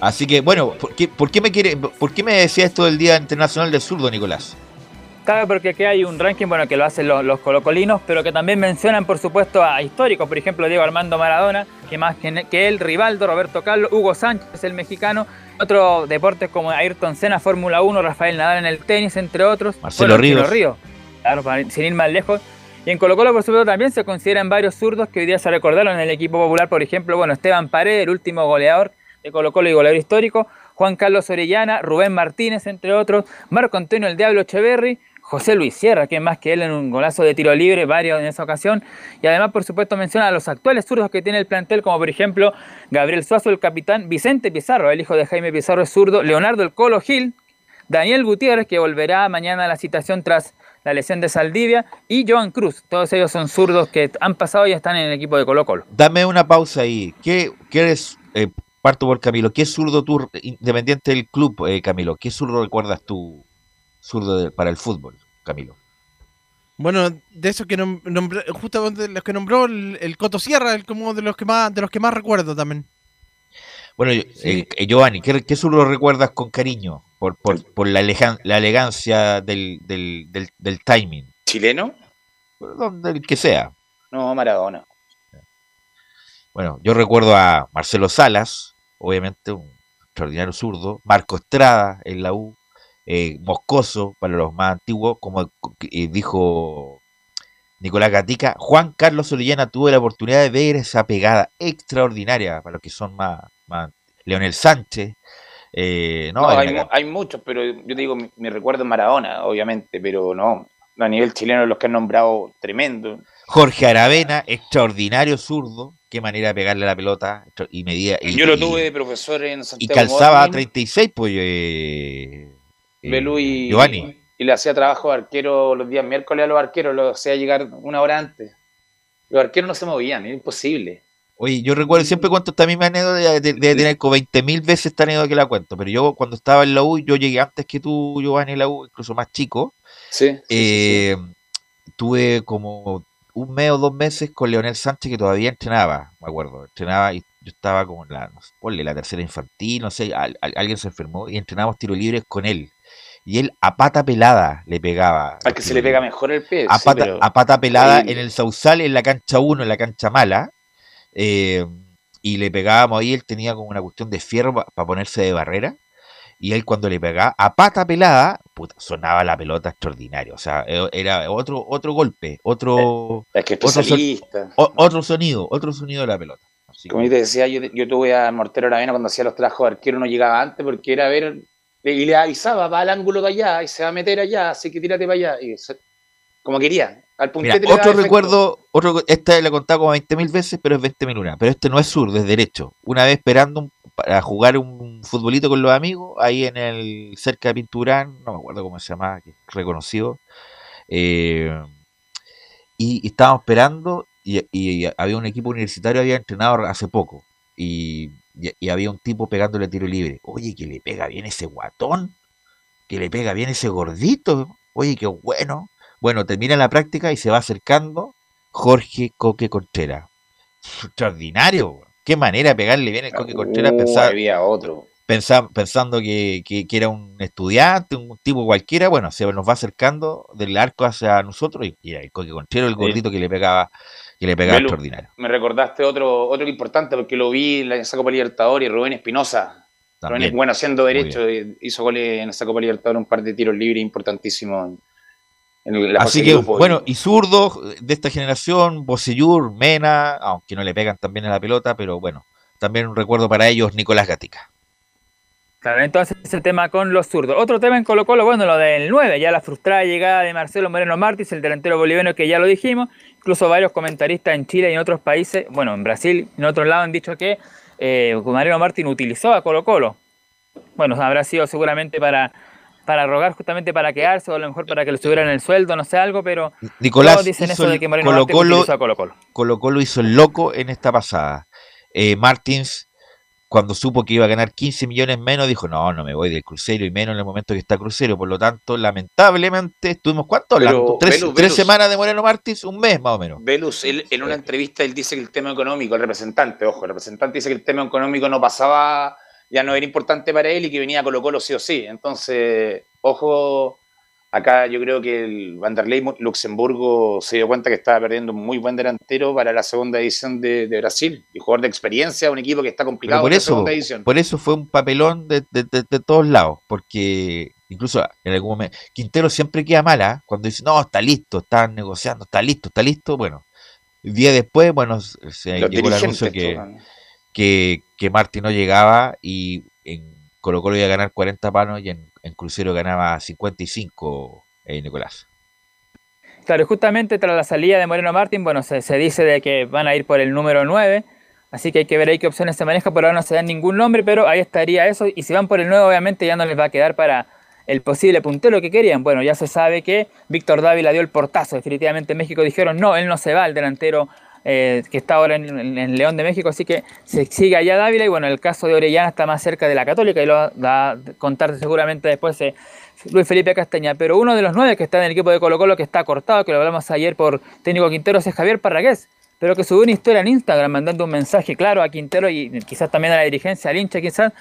Speaker 1: Así que, bueno, ¿por qué, por qué me quiere, ¿por qué me decía esto del Día Internacional del Zurdo, Nicolás?
Speaker 2: Claro, porque aquí hay un ranking bueno, que lo hacen los, colocolinos, pero que también mencionan, por supuesto, a históricos. Por ejemplo, Diego Armando Maradona, que más que, que él, Rivaldo, Roberto Carlos, Hugo Sánchez, el mexicano. Otros deportes como Ayrton Senna, Fórmula 1, Rafael Nadal en el tenis, entre otros.
Speaker 1: Marcelo Ríos.
Speaker 2: Río. Claro, sin ir más lejos. Y en Colo Colo, por supuesto, también se consideran varios zurdos que hoy día se recordaron en el equipo popular. Por ejemplo, bueno, Esteban Paredes, el último goleador de Colo Colo y goleador histórico. Juan Carlos Orellana, Rubén Martínez, entre otros. Marco Antonio el Diablo Echeverry. José Luis Sierra, que más que él en un golazo de tiro libre, varios en esa ocasión. Y además, por supuesto, menciona a los actuales zurdos que tiene el plantel, como por ejemplo Gabriel Suazo, el capitán, Vicente Pizarro, el hijo de Jaime Pizarro es zurdo, Leonardo el Colo Gil, Daniel Gutiérrez, que volverá mañana a la citación tras la lesión de Saldivia, y Joan Cruz. Todos ellos son zurdos que han pasado y están en el equipo de Colo Colo.
Speaker 1: Dame una pausa ahí. ¿Qué, eres? Eh, parto por Camilo. ¿Qué zurdo tú, independiente del club, eh, Camilo? ¿Qué zurdo recuerdas tú, zurdo para el fútbol, Camilo?
Speaker 8: Bueno, de esos que nombró, justamente los que nombró el, Coto Sierra, el como de los que más, de los que más recuerdo también.
Speaker 1: Bueno, eh, Giovanni, ¿qué, ¿qué recuerdas con cariño? por, por, por la, la elegancia del, del, del, timing.
Speaker 7: ¿Chileno?
Speaker 1: Donde el que sea.
Speaker 7: No, Maradona.
Speaker 1: Bueno, yo recuerdo a Marcelo Salas, obviamente un extraordinario zurdo, Marco Estrada en la U, eh, Moscoso para los más antiguos, como eh, dijo Nicolás Gatica, Juan Carlos Orellana tuvo la oportunidad de ver esa pegada extraordinaria para los que son más Leonel Sánchez,
Speaker 7: eh, no, hay, muchos, pero yo digo, mi, recuerdo es Maradona, obviamente, pero no, a nivel chileno los que han nombrado tremendo.
Speaker 1: Jorge Aravena, extraordinario zurdo, qué manera de pegarle la pelota y medía. Y,
Speaker 7: yo lo tuve de profesor en Santiago.
Speaker 1: Y calzaba a 36, pues. Eh,
Speaker 7: eh y, Giovanni. Y, le hacía trabajo de arquero los días miércoles a los arqueros, lo hacía llegar una hora antes. Los arqueros no se movían, era imposible.
Speaker 1: Oye, yo recuerdo siempre cuento esta misma anécdota, de, de, tener como 20.000 veces esta anécdota que la cuento, pero yo cuando estaba en la U, yo llegué antes que tú, Giovanni, en la U, incluso más chico.
Speaker 7: Sí.
Speaker 1: Eh, tuve como un mes o dos meses con Leonel Sánchez que todavía entrenaba, me acuerdo, entrenaba y yo estaba como en la, no la tercera infantil, no sé, alguien se enfermó y entrenábamos tiro libres con él. Y él a pata pelada le pegaba.
Speaker 7: Al que se le pega mejor el pie.
Speaker 1: A, pata, a pata pelada en el Sausal, en la cancha 1, en la cancha mala eh, y le pegábamos ahí, él tenía como una cuestión de fierro para ponerse de barrera. Y él cuando le pegaba a pata pelada, sonaba la pelota extraordinario. O sea, e, era otro, otro golpe, otro,
Speaker 7: es que
Speaker 1: otro, otro sonido, otro sonido de la pelota.
Speaker 7: Como yo te decía, yo, tuve a Mortero Aravena cuando hacía los trabajos de arquero, no llegaba antes porque era ver, y le avisaba, va al ángulo de allá y se va a meter allá, así que tírate para allá. Y como quería
Speaker 1: otro recuerdo, otro, esta la he contado como 20.000 veces, pero es 20.000 una. Pero este no es sur, es derecho. Una vez esperando para jugar un futbolito con los amigos, ahí en el cerca de Pinturán, no me acuerdo cómo se llama, reconocido. Eh, y, estábamos esperando y, había un equipo universitario, había entrenado hace poco. Y, y, había un tipo pegándole tiro libre. Oye, que le pega bien ese guatón, que le pega bien ese gordito. Oye, qué bueno. Bueno, termina la práctica y se va acercando Jorge Coque Contreras. Extraordinario. Qué manera de pegarle bien el Coque Contreras.
Speaker 7: Uh, había otro.
Speaker 1: pensando que, era un estudiante, un tipo cualquiera. Bueno, se nos va acercando del arco hacia nosotros y, el Coque Contreras, el gordito que le pegaba que le pegaba extraordinario.
Speaker 7: Me recordaste otro otro importante porque lo vi en la Copa Libertadores, Rubén Espinosa. Rubén bueno haciendo derecho, hizo goles en esa Copa Libertadores, un par de tiros libres importantísimos
Speaker 1: Así que, bueno, y zurdos de esta generación, Bocellur, Mena, aunque no le pegan también a la pelota, pero bueno, también un recuerdo para ellos, Nicolás Gatica.
Speaker 2: Claro, entonces ese tema con los zurdos. Otro tema en Colo Colo, bueno, lo del 9, ya la frustrada llegada de Marcelo Moreno Martins, el delantero boliviano que ya lo dijimos. Incluso varios comentaristas en Chile y en otros países, bueno, en Brasil y en otros lados han dicho que eh, Moreno Martín utilizó a Colo Colo. Bueno, habrá sido seguramente para, para rogar justamente para quedarse o a lo mejor para que le subieran el sueldo, no sé algo, pero
Speaker 1: Nicolás todos dicen eso de que Moreno Martín utilizó a Colo Colo. Colo Colo hizo el loco en esta pasada. Eh, Martins cuando supo que iba a ganar 15 millones menos, dijo, no, no me voy del crucero y menos en el momento que está crucero. Por lo tanto, lamentablemente, estuvimos, ¿cuánto ¿Tres, semanas de Moreno Martins? Un mes más o menos.
Speaker 7: Velus, en una entrevista, él dice que el tema económico, el representante, ojo, el representante dice que el tema económico no pasaba, ya no era importante para él y que venía a Colo Colo sí o sí. Entonces, ojo Acá yo creo que el Vanderlei Luxemburgo se dio cuenta que estaba perdiendo un muy buen delantero para la segunda edición de, Brasil y jugador de experiencia, un equipo que está complicado
Speaker 1: por eso, segunda edición. Por eso fue un papelón de, todos lados, porque incluso en algún momento Quintero siempre queda mala ¿ah? cuando dice, no, está listo, están negociando, está listo, está listo. Bueno, día después, bueno, se llegó el anuncio que, que, que no llegaba y en Colo Colo iba a ganar 40 panos y en en Crucero ganaba 55 eh, Nicolás.
Speaker 2: Claro, justamente tras la salida de Moreno Martín, bueno, se, dice de que van a ir por el número 9, así que hay que ver ahí qué opciones se manejan, por ahora no se dan ningún nombre, pero ahí estaría eso, y si van por el 9 obviamente ya no les va a quedar para el posible puntero que querían. Bueno, ya se sabe que Víctor Dávila dio el portazo, definitivamente en México dijeron, no, él no se va, el delantero eh, que está ahora en, León de México, así que se sigue allá Dávila y bueno, el caso de Orellana está más cerca de la Católica y lo va a contar seguramente después eh, Luis Felipe Castaña, pero uno de los nueve que está en el equipo de Colo Colo que está cortado, que lo hablamos ayer por técnico Quinteros es Javier Parragués, pero que subió una historia en Instagram mandando un mensaje claro a Quintero y quizás también a la dirigencia, al hincha quizás,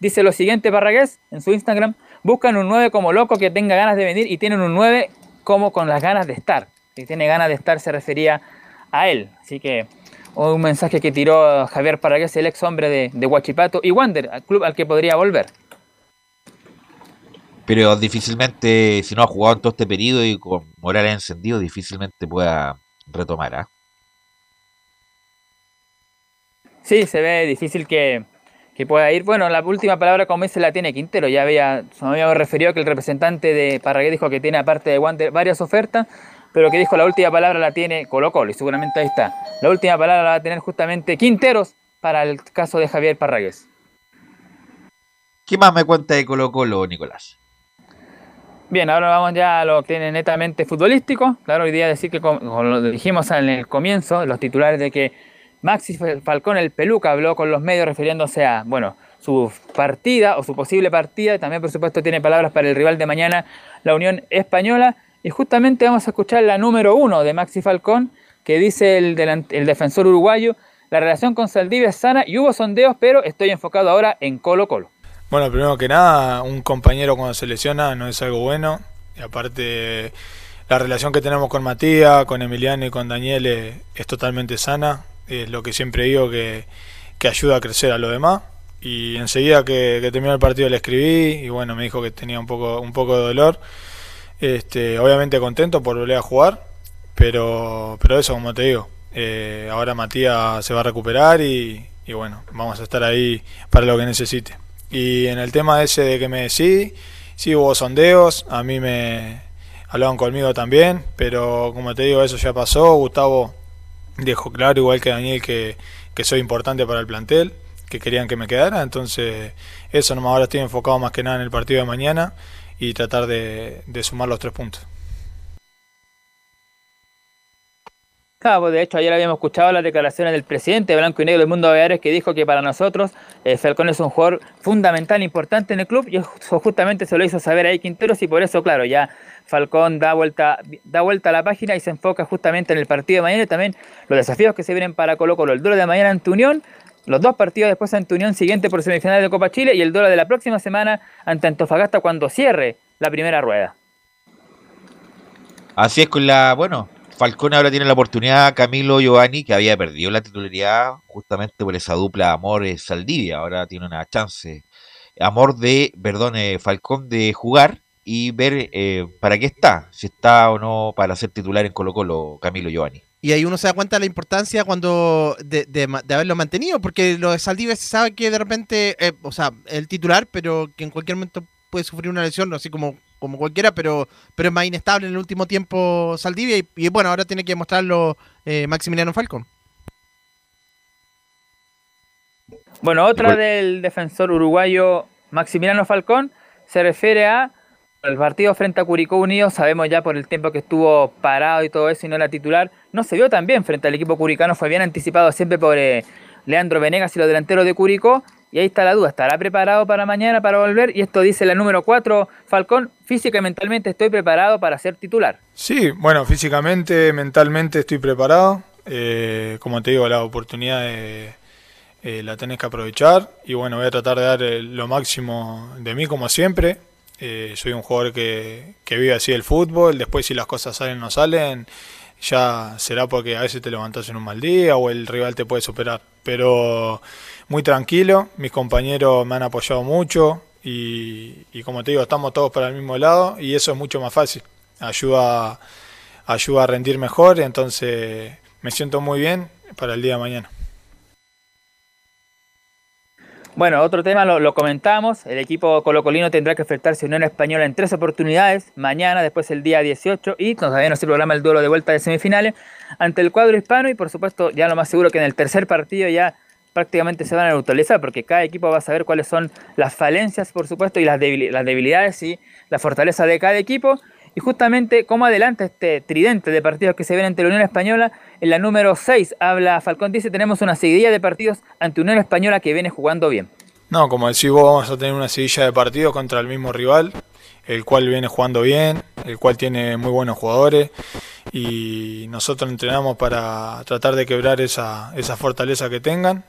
Speaker 2: dice lo siguiente Parragués en su Instagram, buscan un 9 como loco que tenga ganas de venir y tienen un 9 como con las ganas de estar. Si tiene ganas de estar se refería a él. Así que un mensaje que tiró Javier Paragués, el ex hombre de, de Huachipato y Wander, al club al que podría volver.
Speaker 1: Pero difícilmente, si no ha jugado en todo este periodo y con moral encendido, difícilmente pueda retomar. ¿ah?
Speaker 2: Sí, se ve difícil que, pueda ir. Bueno, la última palabra, como dice, la tiene Quintero. Ya había, me había referido que el representante de Paraguay dijo que tiene, aparte de Wander, varias ofertas pero que dijo la última palabra la tiene Colo Colo y seguramente ahí está. La última palabra la va a tener justamente Quinteros para el caso de Javier Parragués.
Speaker 1: ¿Qué más me cuenta de Colo Colo, Nicolás?
Speaker 2: Bien, ahora vamos ya a lo que tiene netamente futbolístico. Claro, hoy día decir que, como lo dijimos en el comienzo, los titulares de que Maxi Falcón, el peluca, habló con los medios refiriéndose a, bueno, su partida o su posible partida. También, por supuesto, tiene palabras para el rival de mañana, la Unión Española. Y justamente vamos a escuchar la número uno de Maxi Falcón, que dice el, el defensor uruguayo, la relación con Saldivia es sana y hubo sondeos, pero estoy enfocado ahora en Colo Colo.
Speaker 10: Bueno, primero que nada, un compañero cuando se lesiona no es algo bueno. Y aparte, la relación que tenemos con Matías, con Emiliano y con Daniel es, totalmente sana. Es lo que siempre digo que, que, ayuda a crecer a lo demás. Y enseguida que, que terminó el partido le escribí y bueno, me dijo que tenía un poco, un poco de dolor este, obviamente contento por volver a jugar, pero, pero eso, como te digo, eh, ahora Matías se va a recuperar y, bueno, vamos a estar ahí para lo que necesite. Y en el tema ese de que me sí, sí hubo sondeos, a mí me hablaban conmigo también, pero como te digo, eso ya pasó. Gustavo dejó claro, igual que Daniel, que, que soy importante para el plantel, que querían que me quedara, entonces eso nomás ahora estoy enfocado más que nada en el partido de mañana y tratar de, sumar los tres puntos.
Speaker 2: Claro, de hecho ayer habíamos escuchado las declaraciones del presidente de Blanco y Negro del Mundo Baleares que dijo que para nosotros eh, Falcón es un jugador fundamental, importante en el club y eso justamente se lo hizo saber ahí Quinteros y por eso, claro, ya Falcón da vuelta, da vuelta a la página y se enfoca justamente en el partido de mañana y también los desafíos que se vienen para Colo Colo. El duelo de mañana ante Unión, los dos partidos después ante Unión siguiente por semifinales de Copa Chile y el duelo de la próxima semana ante Antofagasta cuando cierre la primera rueda.
Speaker 1: Así es con la, bueno, Falcón ahora tiene la oportunidad, Camilo Giovanni, que había perdido la titularidad justamente por esa dupla Amor-Saldivia, ahora tiene una chance. Amor de, perdón, eh, Falcón de jugar y ver eh, para qué está, si está o no para ser titular en Colo Colo, Camilo Giovanni.
Speaker 8: Y ahí uno se da cuenta de la importancia cuando de, de, haberlo mantenido, porque lo de Saldivia se sabe que de repente, eh, o sea, el titular, pero que en cualquier momento puede sufrir una lesión, así como, como cualquiera, pero, pero es más inestable en el último tiempo Saldivia. Y, bueno, ahora tiene que mostrarlo eh, Maximiliano Falcón.
Speaker 2: Bueno, otra del defensor uruguayo Maximiliano Falcón se refiere a el partido frente a Curicó Unido, sabemos ya por el tiempo que estuvo parado y todo eso y no era titular, no se vio tan bien frente al equipo curicano, fue bien anticipado siempre por eh, Leandro Venegas y los delanteros de Curicó. Y ahí está la duda, ¿estará preparado para mañana para volver? Y esto dice la número 4, Falcón, física y mentalmente estoy preparado para ser titular.
Speaker 10: Sí, bueno, físicamente, mentalmente estoy preparado. Eh, como te digo, la oportunidad eh, la tenés que aprovechar y bueno, voy a tratar de dar lo máximo de mí como siempre. Eh, soy un jugador que, que, vive así el fútbol, después si las cosas salen o no salen, ya será porque a veces te levantás en un mal día o el rival te puede superar. Pero muy tranquilo, mis compañeros me han apoyado mucho y, y como te digo, estamos todos para el mismo lado y eso es mucho más fácil. Ayuda, ayuda a rendir mejor, entonces me siento muy bien para el día de mañana.
Speaker 2: Bueno, otro tema lo, comentamos. El equipo colocolino tendrá que enfrentarse a Unión Española en tres oportunidades. Mañana, después el día 18 y todavía no se programa el duelo de vuelta de semifinales ante el cuadro hispano. Y por supuesto, ya lo más seguro que en el tercer partido ya prácticamente se van a neutralizar porque cada equipo va a saber cuáles son las falencias, por supuesto, y las debilidades y la fortaleza de cada equipo. Y justamente cómo adelanta este tridente de partidos que se ven ante la Unión Española. En la número 6 habla Falcón, dice, tenemos una seguidilla de partidos ante Unión Española que viene jugando bien.
Speaker 10: No, como decís vos, vamos a tener una seguidilla de partidos contra el mismo rival, el cual viene jugando bien, el cual tiene muy buenos jugadores y nosotros entrenamos para tratar de quebrar esa, esa fortaleza que tengan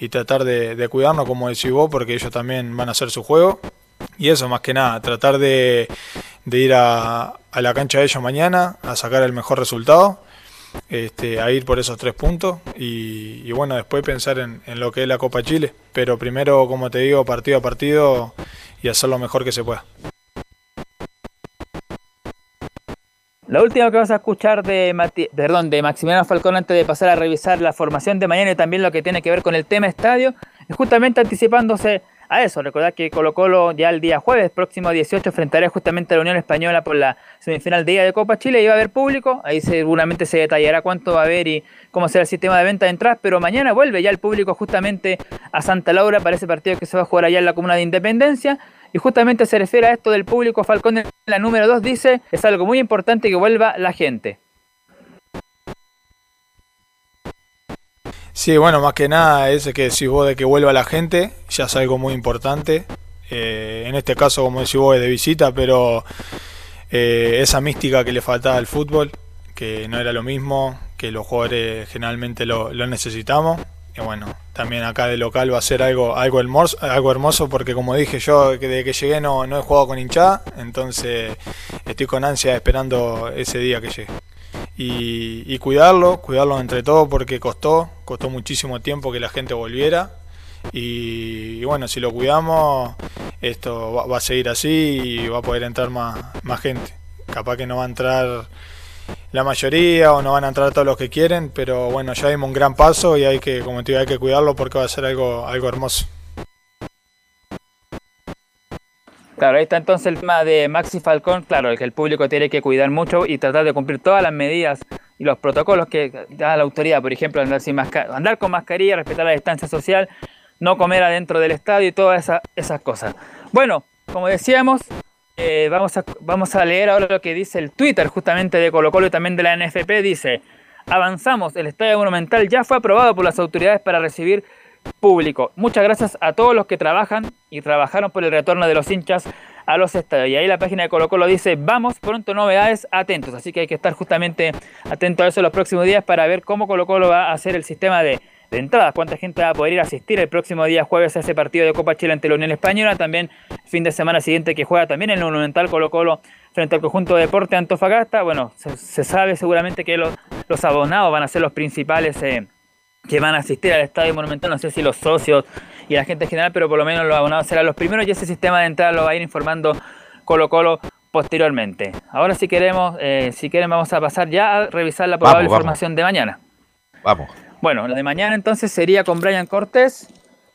Speaker 10: y tratar de, de cuidarnos, como decís vos, porque ellos también van a hacer su juego. Y eso más que nada, tratar de, de ir a, a, la cancha de ellos mañana a sacar el mejor resultado, este, a ir por esos tres puntos y, bueno, después pensar en, en, lo que es la Copa Chile. Pero primero, como te digo, partido a partido y hacer lo mejor que se pueda.
Speaker 2: La última que vas a escuchar de, perdón, de Maximiliano Falcón antes de pasar a revisar la formación de mañana y también lo que tiene que ver con el tema estadio, es justamente anticipándose a eso. Recordad que Colo Colo ya el día jueves, próximo 18, enfrentará justamente a la Unión Española por la semifinal de día de Copa Chile y va a haber público. Ahí seguramente se detallará cuánto va a haber y cómo será el sistema de venta de entradas. Pero mañana vuelve ya el público justamente a Santa Laura para ese partido que se va a jugar allá en la Comuna de Independencia. Y justamente se refiere a esto del público. Falcón la número 2 dice, es algo muy importante que vuelva la gente.
Speaker 10: Sí, bueno, más que nada es que si vos de que vuelva la gente, ya es algo muy importante. Eh, en este caso, como decís vos, es de visita, pero eh, esa mística que le faltaba al fútbol, que no era lo mismo, que los jugadores generalmente lo, necesitamos. Y bueno, también acá de local va a ser algo, algo, hermoso, algo hermoso porque como dije yo, desde que llegué no, no he jugado con hinchada, entonces estoy con ansia esperando ese día que llegue y, cuidarlo, cuidarlo entre todos porque costó, costó muchísimo tiempo que la gente volviera y, bueno, si lo cuidamos, esto va, a seguir así y va a poder entrar más, más gente. Capaz que no va a entrar la mayoría o no van a entrar todos los que quieren, pero bueno, ya dimos un gran paso y hay que, como te digo, hay que cuidarlo porque va a ser algo, algo hermoso.
Speaker 2: Claro, ahí está entonces el tema de Maxi Falcón, claro, el que el público tiene que cuidar mucho y tratar de cumplir todas las medidas y los protocolos que da la autoridad, por ejemplo, andar, sin andar con mascarilla, respetar la distancia social, no comer adentro del estadio y todas esas cosas. Bueno, como decíamos, eh, vamos, a, vamos a leer ahora lo que dice el Twitter justamente de Colo Colo y también de la NFP. Dice, avanzamos, el Estadio Monumental ya fue aprobado por las autoridades para recibir público. Muchas gracias a todos los que trabajan y trabajaron por el retorno de los hinchas a los estadios. Y ahí la página de Colo Colo dice, vamos, pronto novedades, atentos. Así que hay que estar justamente atento a eso los próximos días para ver cómo Colo Colo va a hacer el sistema de, de entradas, cuánta gente va a poder ir a asistir el próximo día jueves a ese partido de Copa Chile ante la Unión Española, también fin de semana siguiente que juega también en el Monumental Colo Colo frente al conjunto de Deporte Antofagasta. Bueno, se, sabe seguramente que los, los abonados van a ser los principales... Eh, que van a asistir al Estadio Monumental, no sé si los socios y la gente en general, pero por lo menos los abonados serán los primeros y ese sistema de entrada lo va a ir informando Colo Colo posteriormente. Ahora si queremos, eh, si quieren vamos a pasar ya a revisar la probable formación de mañana.
Speaker 1: Vamos.
Speaker 2: Bueno, la de mañana entonces sería con Brian Cortés,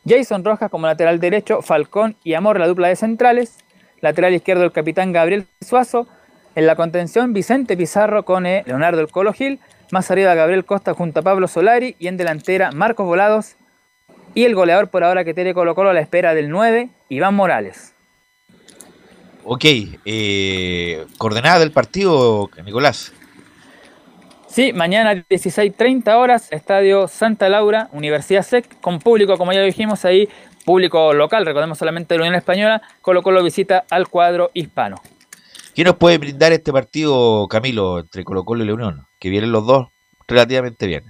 Speaker 2: Jason Rojas como lateral derecho, Falcón y Amor la dupla de centrales, lateral izquierdo el capitán Gabriel Suazo, en la contención Vicente Pizarro con eh, Leonardo El Colo Gil, más arriba Gabriel Costa junto a Pablo Solari y en delantera Marcos Volados y el goleador por ahora que tiene Colo Colo a la espera del 9, Iván Morales.
Speaker 1: Ok, eh, coordenada del partido, Nicolás.
Speaker 2: Sí, mañana 16.30 horas, Estadio Santa Laura, Universidad SEC, con público, como ya dijimos ahí, público local, recordemos solamente de la Unión Española, Colo Colo visita al cuadro hispano.
Speaker 1: ¿Qué nos puede brindar este partido, Camilo, entre Colo Colo y la Unión? Que vienen los dos relativamente bien.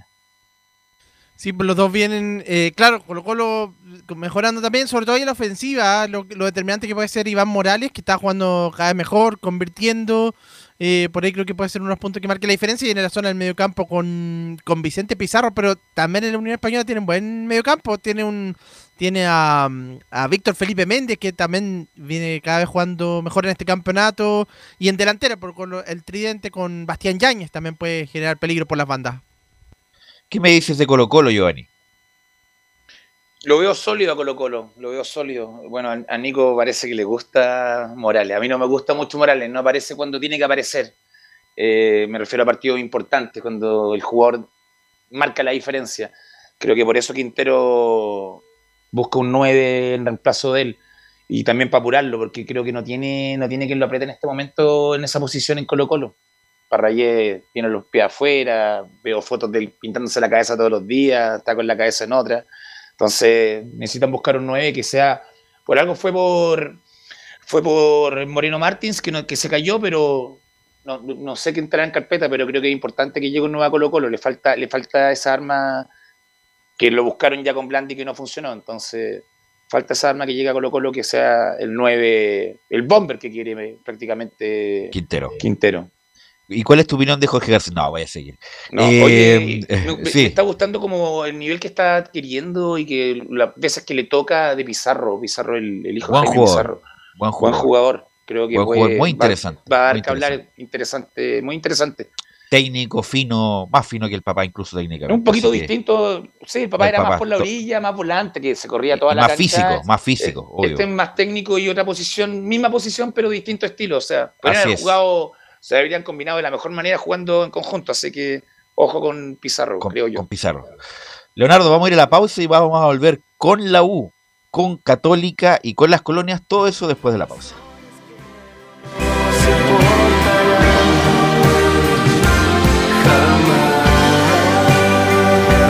Speaker 8: Sí, pues los dos vienen, eh, claro, Colo Colo mejorando también, sobre todo en la ofensiva, lo, determinante que puede ser Iván Morales, que está jugando cada vez mejor, convirtiendo, eh, por ahí creo que puede ser unos puntos que marque la diferencia, y en la zona del mediocampo con, con Vicente Pizarro, pero también en la Unión Española tiene un buen mediocampo, tiene un tiene a, a Víctor Felipe Méndez, que también viene cada vez jugando mejor en este campeonato, y en delantera, por el tridente con Bastián Yáñez también puede generar peligro por las bandas.
Speaker 1: ¿Qué me dices de Colo Colo, Giovanni?
Speaker 7: Lo veo sólido a Colo Colo, lo veo sólido. Bueno, a Nico parece que le gusta Morales. A mí no me gusta mucho Morales, no aparece cuando tiene que aparecer. Eh, me refiero a partidos importantes, cuando el jugador marca la diferencia. Creo que por eso Quintero busca un 9 en reemplazo de él. Y también para apurarlo, porque creo que no tiene, no tiene quien lo apriete en este momento en esa posición en Colo Colo. Parrayé tiene los pies afuera, veo fotos de él pintándose la cabeza todos los días, está con la cabeza en otra. Entonces necesitan buscar un 9 que sea. Por algo fue por fue por Moreno Martins que, no, que se cayó, pero no, no, sé qué entrará en carpeta, pero creo que es importante que llegue un nuevo Colo Colo. Le falta, le falta esa arma que lo buscaron ya con Blandi que no funcionó. Entonces, falta esa arma que llegue a Colo Colo que sea el 9, el bomber que quiere prácticamente
Speaker 1: Quintero.
Speaker 7: Quintero.
Speaker 1: ¿Y cuál es tu opinión de Jorge García? No, voy a seguir.
Speaker 7: No, oye, eh, me, está gustando como el nivel que está adquiriendo y que las veces que le toca de Pizarro, Pizarro el, hijo
Speaker 1: de
Speaker 7: Pizarro.
Speaker 1: Buen jugador.
Speaker 7: jugador. Creo que
Speaker 1: muy interesante.
Speaker 7: Va, a dar que hablar interesante, muy interesante.
Speaker 1: Técnico, fino, más fino que el papá, incluso técnicamente.
Speaker 7: Un poquito distinto. Sí, el papá era más por la orilla, más volante, que se corría toda la
Speaker 1: Más físico, más físico.
Speaker 7: Este es más técnico y otra posición, misma posición, pero distinto estilo. O sea, podrían haber jugado se habrían combinado de la mejor manera jugando en conjunto. Así que ojo con Pizarro, creo yo.
Speaker 1: Con Pizarro. Leonardo, vamos a ir a la pausa y vamos a volver con la U, con Católica y con las colonias, todo eso después de la pausa.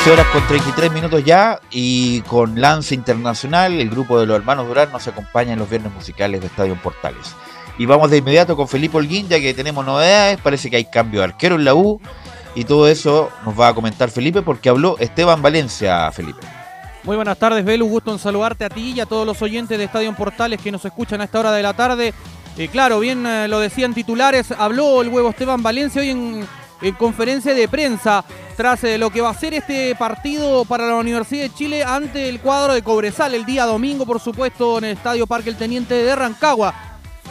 Speaker 1: 14 horas con 33 minutos ya y con Lance Internacional, el grupo de los hermanos Durán nos acompaña en los viernes musicales de Estadio Portales. Y vamos de inmediato con Felipe Holguín, ya que tenemos novedades, parece que hay cambio de arquero en la U y todo eso nos va a comentar Felipe porque habló Esteban Valencia, Felipe.
Speaker 3: Muy buenas tardes, Belu, gusto en saludarte a ti y a todos los oyentes de Estadio Portales que nos escuchan a esta hora de la tarde. Eh, claro, bien eh, lo decían titulares, habló el huevo Esteban Valencia hoy en, en conferencia de prensa tras eh, lo que va a ser este partido para la Universidad de Chile ante el cuadro de Cobresal el día domingo, por supuesto, en el Estadio Parque El Teniente de Rancagua.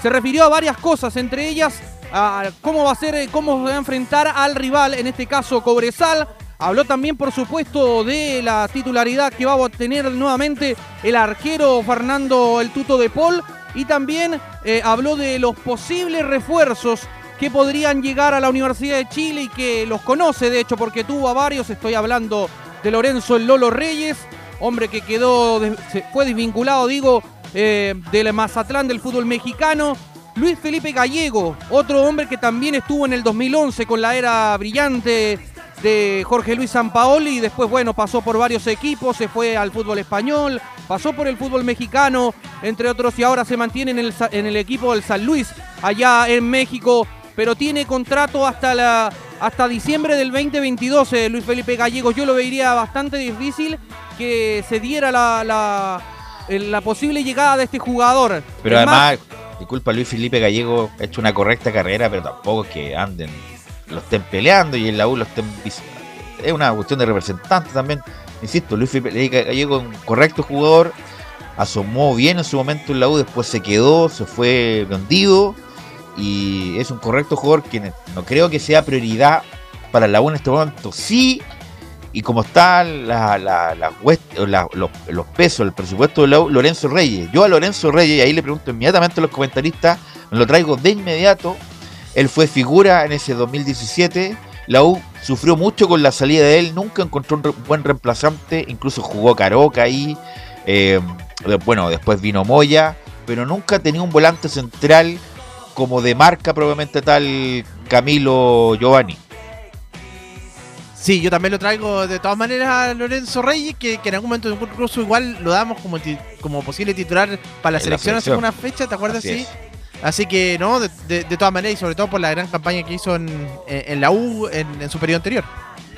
Speaker 3: Se refirió a varias cosas, entre ellas a cómo va a ser, eh, cómo va a enfrentar al rival, en este caso Cobresal. Habló también, por supuesto, de la titularidad que va a obtener nuevamente el arquero Fernando El Tuto de Paul. Y también eh, habló de los posibles refuerzos que podrían llegar a la Universidad de Chile y que los conoce, de hecho, porque tuvo a varios. Estoy hablando de Lorenzo El Lolo Reyes, hombre que quedó, fue desvinculado, digo, eh, del Mazatlán del fútbol mexicano. Luis Felipe Gallego, otro hombre que también estuvo en el 2011 con la era brillante de Jorge Luis Sampaoli y después, bueno, pasó por varios equipos, se fue al fútbol español, pasó por el fútbol mexicano, entre otros, y ahora se mantiene en el, en el equipo del San Luis, allá en México pero tiene contrato hasta, la, hasta diciembre del 2022, eh, Luis Felipe Gallegos. Yo lo vería bastante difícil que se diera la, la, posible llegada de este jugador.
Speaker 1: Pero además, disculpa, Luis Felipe Gallego ha hecho una correcta carrera, pero tampoco es que anden, lo estén peleando y en la U lo estén... Es una cuestión de representante también. Insisto, Luis Felipe Gallego es un correcto jugador, asomó bien en su momento en la U, después se quedó, se fue vendido y es un correcto jugador que no creo que sea prioridad para la U en este momento. Sí, y como están la, la, los, pesos, el presupuesto de la U, Lorenzo Reyes. Yo a Lorenzo Reyes, y ahí le pregunto inmediatamente a los comentaristas, me lo traigo de inmediato. Él fue figura en ese 2017. La U sufrió mucho con la salida de él, nunca encontró un buen reemplazante, incluso jugó Caroca ahí. Eh, bueno, después vino Moya, pero nunca tenía un volante central como de marca probablemente tal Camilo Giovanni.
Speaker 8: Sí, yo también lo traigo de todas maneras a Lorenzo Reyes, que, en algún momento incluso igual lo damos como, como posible titular para la selección, hace una fecha, ¿te acuerdas? Así sí. Así que, no, de, todas maneras, y sobre todo por la gran campaña que hizo en, la U en, su periodo anterior.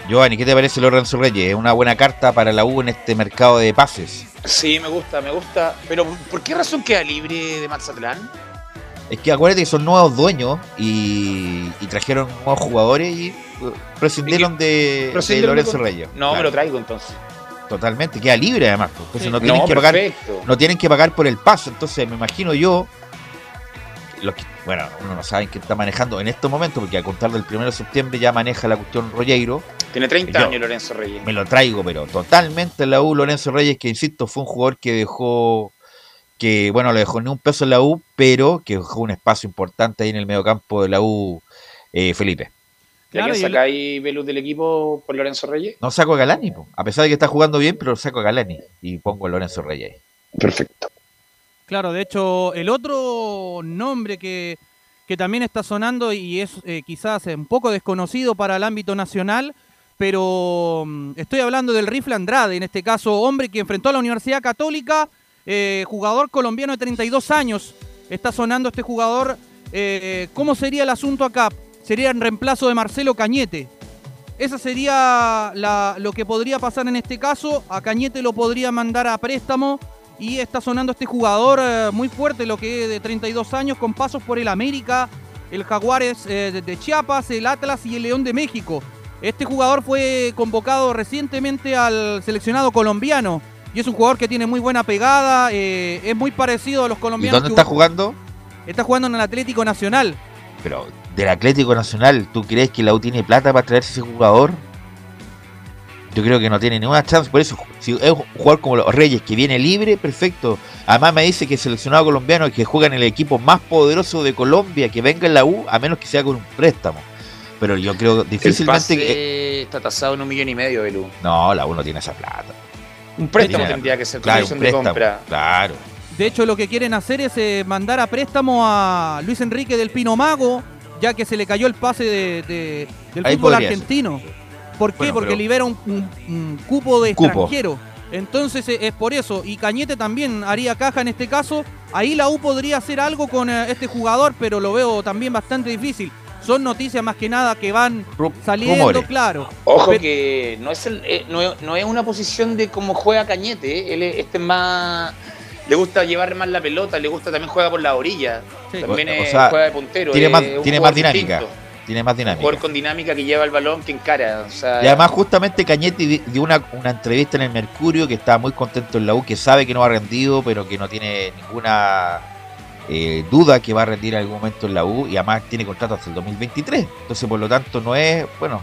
Speaker 1: Giovanni, ¿qué te parece Lorenzo Reyes? Es una buena carta para la U en este mercado de pases.
Speaker 7: Sí, me gusta, me gusta. Pero, ¿por qué razón queda libre de Mazatlán?
Speaker 1: Es que acuérdate que son nuevos dueños y, trajeron nuevos jugadores y uh, prescindieron de, Lorenzo Reyes.
Speaker 7: No, me lo traigo entonces.
Speaker 1: Totalmente, queda libre además. Pues. Entonces no tienen que pagar. No tienen que pagar por el paso. Entonces me imagino yo. bueno, uno no sabe quién está manejando en estos momentos, porque a contar del 1 de septiembre ya maneja la cuestión Rollero.
Speaker 7: Tiene 30 años Lorenzo Reyes.
Speaker 1: Me lo traigo, pero totalmente la U, Lorenzo Reyes, que insisto, fue un jugador que dejó, que bueno, le dejó ni un peso en la U, pero que dejó un espacio importante ahí en el mediocampo de la U, eh, Felipe.
Speaker 7: Claro, ¿Quién saca ahí Veluz del equipo por Lorenzo Reyes?
Speaker 1: No saco a Galani, a pesar de que está jugando bien, pero saco a Galani y pongo a Lorenzo Reyes.
Speaker 7: Perfecto.
Speaker 3: Claro, de hecho, el otro nombre que, que también está sonando y es eh, quizás un poco desconocido para el ámbito nacional, pero mm, estoy hablando del Rifle Andrade, en este caso, hombre que enfrentó a la Universidad Católica, eh, jugador colombiano de 32 años. Está sonando este jugador. Eh, ¿Cómo sería el asunto acá? sería en reemplazo de Marcelo Cañete. Esa sería lo que podría pasar en este caso. A Cañete lo podría mandar a préstamo. Y está sonando este jugador eh, muy fuerte, lo que es de 32 años, con pasos por el América, el Jaguares de Chiapas, el Atlas y el León de México. Este jugador fue convocado recientemente al seleccionado colombiano. Y es un jugador que tiene muy buena pegada, eh, es muy parecido a los colombianos.
Speaker 1: ¿Y dónde está jugando?
Speaker 3: Está jugando en el Atlético Nacional.
Speaker 1: Pero del Atlético Nacional, ¿tú crees que la U tiene plata para traerse ese jugador? Yo creo que no tiene ninguna chance. Por eso, si es un jugador como los Reyes que viene libre, perfecto. Además, me dice que el seleccionado colombiano que juega en el equipo más poderoso de Colombia, que venga en la U, a menos que sea con un préstamo. Pero yo creo difícilmente.
Speaker 7: que... está tasado en un millón y medio de
Speaker 1: No, la U no tiene esa plata.
Speaker 7: Un préstamo tendría que ser
Speaker 1: claro, préstamo, de compra. Claro.
Speaker 3: De hecho, lo que quieren hacer es eh, mandar a préstamo a Luis Enrique del Pino Mago, ya que se le cayó el pase de, del fútbol argentino. ¿Por qué? Porque libera un, cupo de extranjero. Entonces eh, es por eso. Y Cañete también haría caja en este caso. Ahí la U podría hacer algo con eh, este jugador, pero lo veo también bastante difícil. Son noticias más que nada que van saliendo, claro.
Speaker 7: Ojo que no es, eh, no, es una posición de cómo juega Cañete. Él este es más le gusta llevar más la pelota, le gusta también juega por la orilla. También juega de puntero.
Speaker 1: Tiene más, tiene más dinámica. Tiene más dinámica.
Speaker 7: Jugador con dinámica que lleva el balón, que encara.
Speaker 1: y además, justamente Cañetti dio una, una entrevista en el Mercurio que estaba muy contento en la U, que sabe que no ha rendido, pero que no tiene ninguna eh, duda que va a rendir en algún momento en la U. Y además tiene contrato hasta el 2023. Entonces, por lo tanto, no es. Bueno,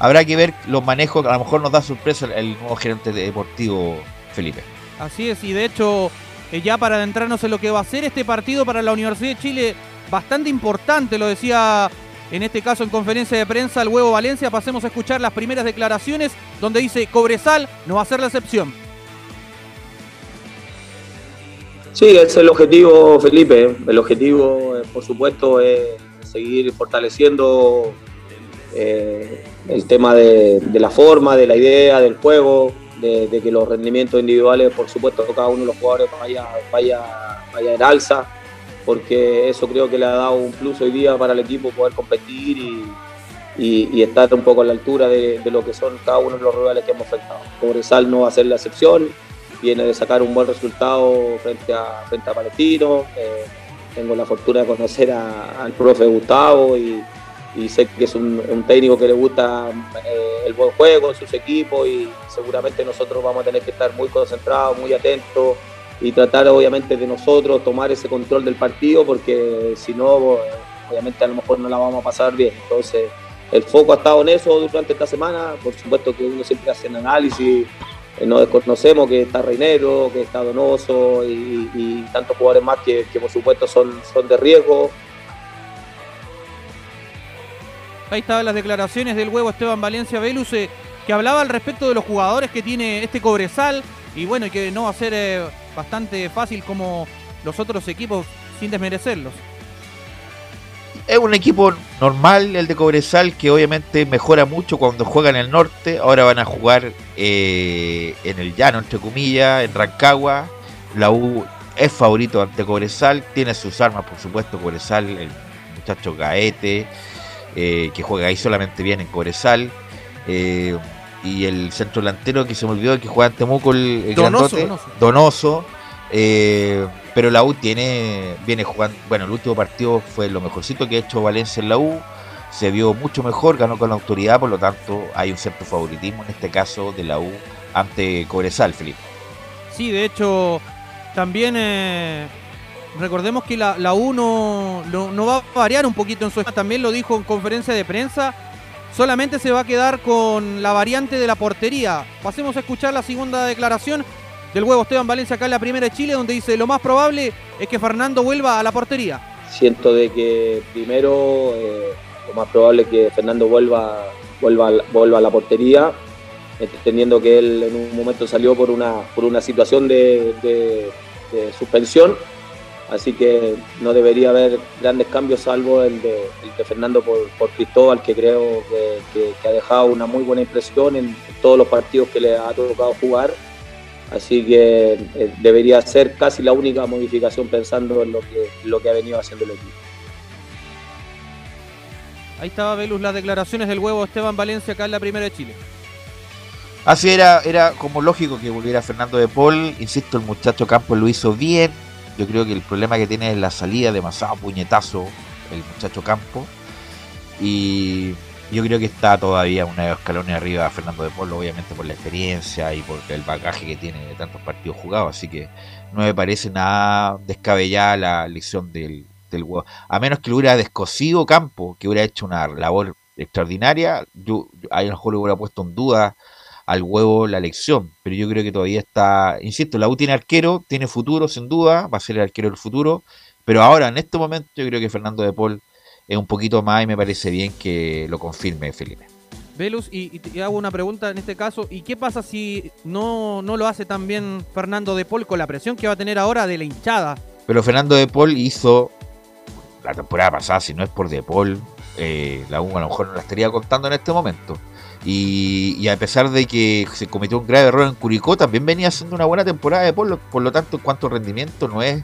Speaker 1: habrá que ver los manejos. A lo mejor nos da sorpresa el nuevo gerente deportivo, Felipe.
Speaker 3: Así es, y de hecho eh, ya para adentrarnos en lo que va a ser este partido para la Universidad de Chile, bastante importante, lo decía en este caso en conferencia de prensa el Huevo Valencia. Pasemos a escuchar las primeras declaraciones donde dice Cobresal no va a ser la excepción.
Speaker 6: Sí, es el objetivo, Felipe. El objetivo, eh, por supuesto, es seguir fortaleciendo eh, el tema de, la forma, de la idea, del juego, de, que los rendimientos individuales, por supuesto, cada uno de los jugadores vaya, vaya, vaya en alza, porque eso creo que le ha dado un plus hoy día para el equipo poder competir y, y, estar un poco a la altura de, lo que son cada uno de los rivales que hemos enfrentado. Cobresal no va a ser la excepción, viene de sacar un buen resultado frente a, frente a Palestino. Eh, tengo la fortuna de conocer al profe Gustavo y, sé que es un, técnico que le gusta eh, el buen juego, sus equipos y seguramente nosotros vamos a tener que estar muy concentrados, muy atentos y tratar obviamente de nosotros tomar ese control del partido porque si no, obviamente a lo mejor no la vamos a pasar bien. Entonces, el foco ha estado en eso durante esta semana, por supuesto que uno siempre hace un análisis, eh, no desconocemos que está Reinero, que está Donoso y, tantos jugadores más que, por supuesto son, son de riesgo
Speaker 3: Ahí estaban las declaraciones del huevo Esteban Valencia Velus, que hablaba al respecto de los jugadores que tiene este Cobresal y bueno, y que no va a ser eh, bastante fácil como los otros equipos sin desmerecerlos.
Speaker 1: Es un equipo normal el de Cobresal que obviamente mejora mucho cuando juega en el norte. Ahora van a jugar eh, en el llano, entre comillas, en Rancagua. La U es favorito ante Cobresal. Tiene sus armas, por supuesto, Cobresal, el muchacho Gaete. Eh, que juega ahí solamente bien en Cobresal. Eh, y el centro delantero que se me olvidó que juega en Temuco, el, Donoso, Donoso. Eh, pero la U tiene, viene jugando, bueno, el último partido fue lo mejorcito que ha hecho Valencia en la U, se vio mucho mejor, ganó con la autoridad, por lo tanto hay un cierto favoritismo en este caso de la U ante Cobresal, Felipe.
Speaker 3: Sí, de hecho, también recordemos que la, la U no, va a variar un poquito en su también lo dijo en conferencia de prensa, solamente se va a quedar con la variante de la portería. Pasemos a escuchar la segunda declaración del huevo Esteban Valencia acá en la primera de Chile, donde dice lo más probable es que Fernando vuelva a la portería.
Speaker 13: Siento de que primero eh, lo más probable es que Fernando vuelva, vuelva, vuelva a la portería, entendiendo que él en un momento salió por una, por una situación de, de suspensión Así que no debería haber grandes cambios salvo el de, Fernando por, Cristóbal, que creo que, ha dejado una muy buena impresión en, todos los partidos que le ha tocado jugar. Así que eh, debería ser casi la única modificación pensando en lo que, lo que ha venido haciendo el equipo.
Speaker 3: Ahí estaba Velus las declaraciones del huevo Esteban Valencia acá en la primera de Chile.
Speaker 1: Así era, era como lógico que volviera Fernando de Paul. Insisto, el muchacho Campos lo hizo bien yo creo que el problema que tiene es la salida, demasiado puñetazo el muchacho Campo. Y yo creo que está todavía una escalones arriba Fernando de Polo, obviamente por la experiencia y por el bagaje que tiene de tantos partidos jugados. Así que no me parece nada descabellada la elección del, del A menos que lo hubiera descosido Campo, que hubiera hecho una labor extraordinaria, yo, a lo mejor lo hubiera puesto en duda al huevo la elección. Pero yo creo que todavía está, insisto, la U tiene arquero, tiene futuro sin duda, va a ser el arquero del futuro. Pero ahora, en este momento, yo creo que Fernando de Paul es un poquito más y me parece bien que lo confirme Felipe.
Speaker 3: Velus, y, hago una pregunta en este caso, ¿y qué pasa si no, no lo hace tan bien Fernando de Paul con la presión que va a tener ahora de la hinchada?
Speaker 1: Pero Fernando de Paul hizo la temporada pasada, si no es por de Paul, eh, la U a lo mejor no la estaría contando en este momento. Y, a pesar de que se cometió un grave error en Curicó, también venía haciendo una buena temporada de Polo. Por lo tanto, en cuanto a rendimiento, no es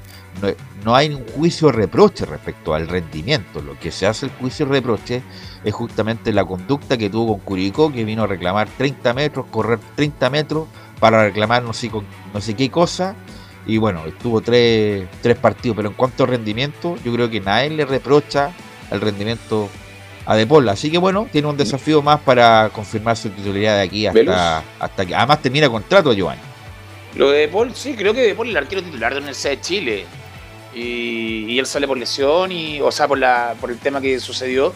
Speaker 1: no, hay un juicio de reproche respecto al rendimiento. Lo que se hace el juicio de reproche es justamente la conducta que tuvo con Curicó, que vino a reclamar 30 metros, correr 30 metros para reclamar no sé, no sé qué cosa. Y bueno, estuvo tres, tres partidos. Pero en cuanto a rendimiento, yo creo que nadie le reprocha el rendimiento a De Paul. Así que bueno, tiene un desafío más para confirmar su titularidad de aquí hasta, hasta que además termina contrato a Giovanni.
Speaker 7: Lo de De Paul, sí, creo que De Paul es el arquero titular de la Universidad de Chile. Y, él sale por lesión, y, o sea, por, la, por el tema que sucedió.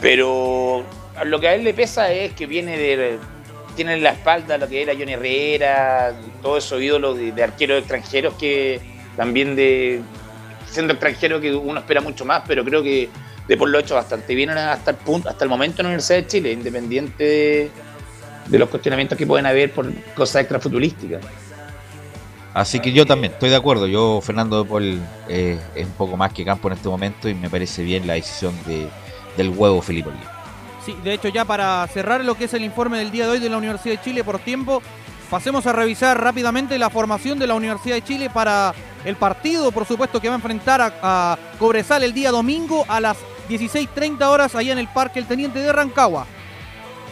Speaker 7: Pero lo que a él le pesa es que viene de. Tiene en la espalda lo que era Johnny Herrera, todos esos ídolos de, de arqueros extranjeros que también de. Siendo extranjero que uno espera mucho más, pero creo que de por lo hecho bastante bien hasta el punto, hasta el momento en la Universidad de Chile, independiente de, los cuestionamientos que pueden haber por cosas extrafuturísticas.
Speaker 1: Así que yo también estoy de acuerdo. Yo, Fernando de Paul, eh, es un poco más que campo en este momento y me parece bien la decisión de, del huevo Felipe
Speaker 3: Sí, de hecho, ya para cerrar lo que es el informe del día de hoy de la Universidad de Chile por tiempo, pasemos a revisar rápidamente la formación de la Universidad de Chile para el partido, por supuesto, que va a enfrentar a, Cobresal el día domingo a las 16.30 horas allá en el Parque El Teniente de Rancagua.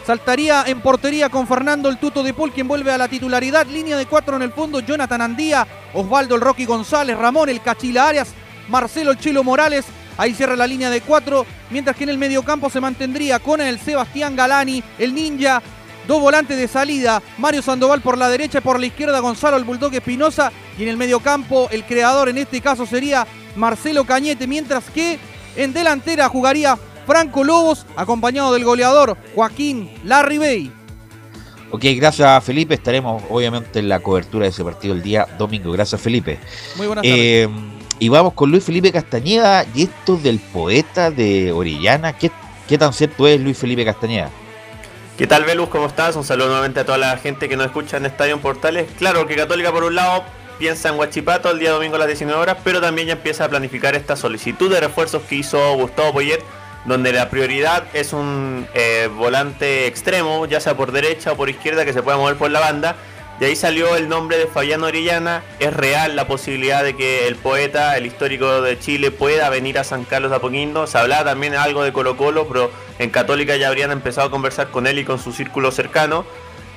Speaker 3: Saltaría en portería con Fernando el Tuto de Paul, quien vuelve a la titularidad. Línea de cuatro en el fondo, Jonathan Andía, Osvaldo el Rocky González, Ramón el Cachila Arias, Marcelo el Chilo Morales. Ahí cierra la línea de cuatro, mientras que en el mediocampo se mantendría con el Sebastián Galani, el Ninja, dos volantes de salida, Mario Sandoval por la derecha y por la izquierda Gonzalo el Bulldog Espinosa. Y en el mediocampo el creador en este caso sería Marcelo Cañete, mientras que en delantera jugaría Franco Lobos, acompañado del goleador Joaquín Larry Bay.
Speaker 1: Ok, gracias Felipe. Estaremos obviamente en la cobertura de ese partido el día domingo. Gracias Felipe.
Speaker 3: Muy buenas tardes. Eh,
Speaker 1: y vamos con Luis Felipe Castañeda y esto del poeta de Orellana. ¿Qué, qué tan cierto es Luis Felipe Castañeda?
Speaker 4: ¿Qué tal, Velus? ¿Cómo estás? Un saludo nuevamente a toda la gente que nos escucha en Estadio en Portales. Claro que Católica, por un lado, piensa en Huachipato el día domingo a las 19 horas, pero también ya empieza a planificar esta solicitud de refuerzos que hizo Gustavo Poyet, donde la prioridad es un eh, volante extremo, ya sea por derecha o por izquierda, que se pueda mover por la banda. De ahí salió el nombre de Fabián Orellana. Es real la posibilidad de que el poeta, el histórico de Chile, pueda venir a San Carlos de Apoquindo. Se hablaba también algo de Colo Colo, pero en Católica ya habrían empezado a conversar con él y con su círculo cercano.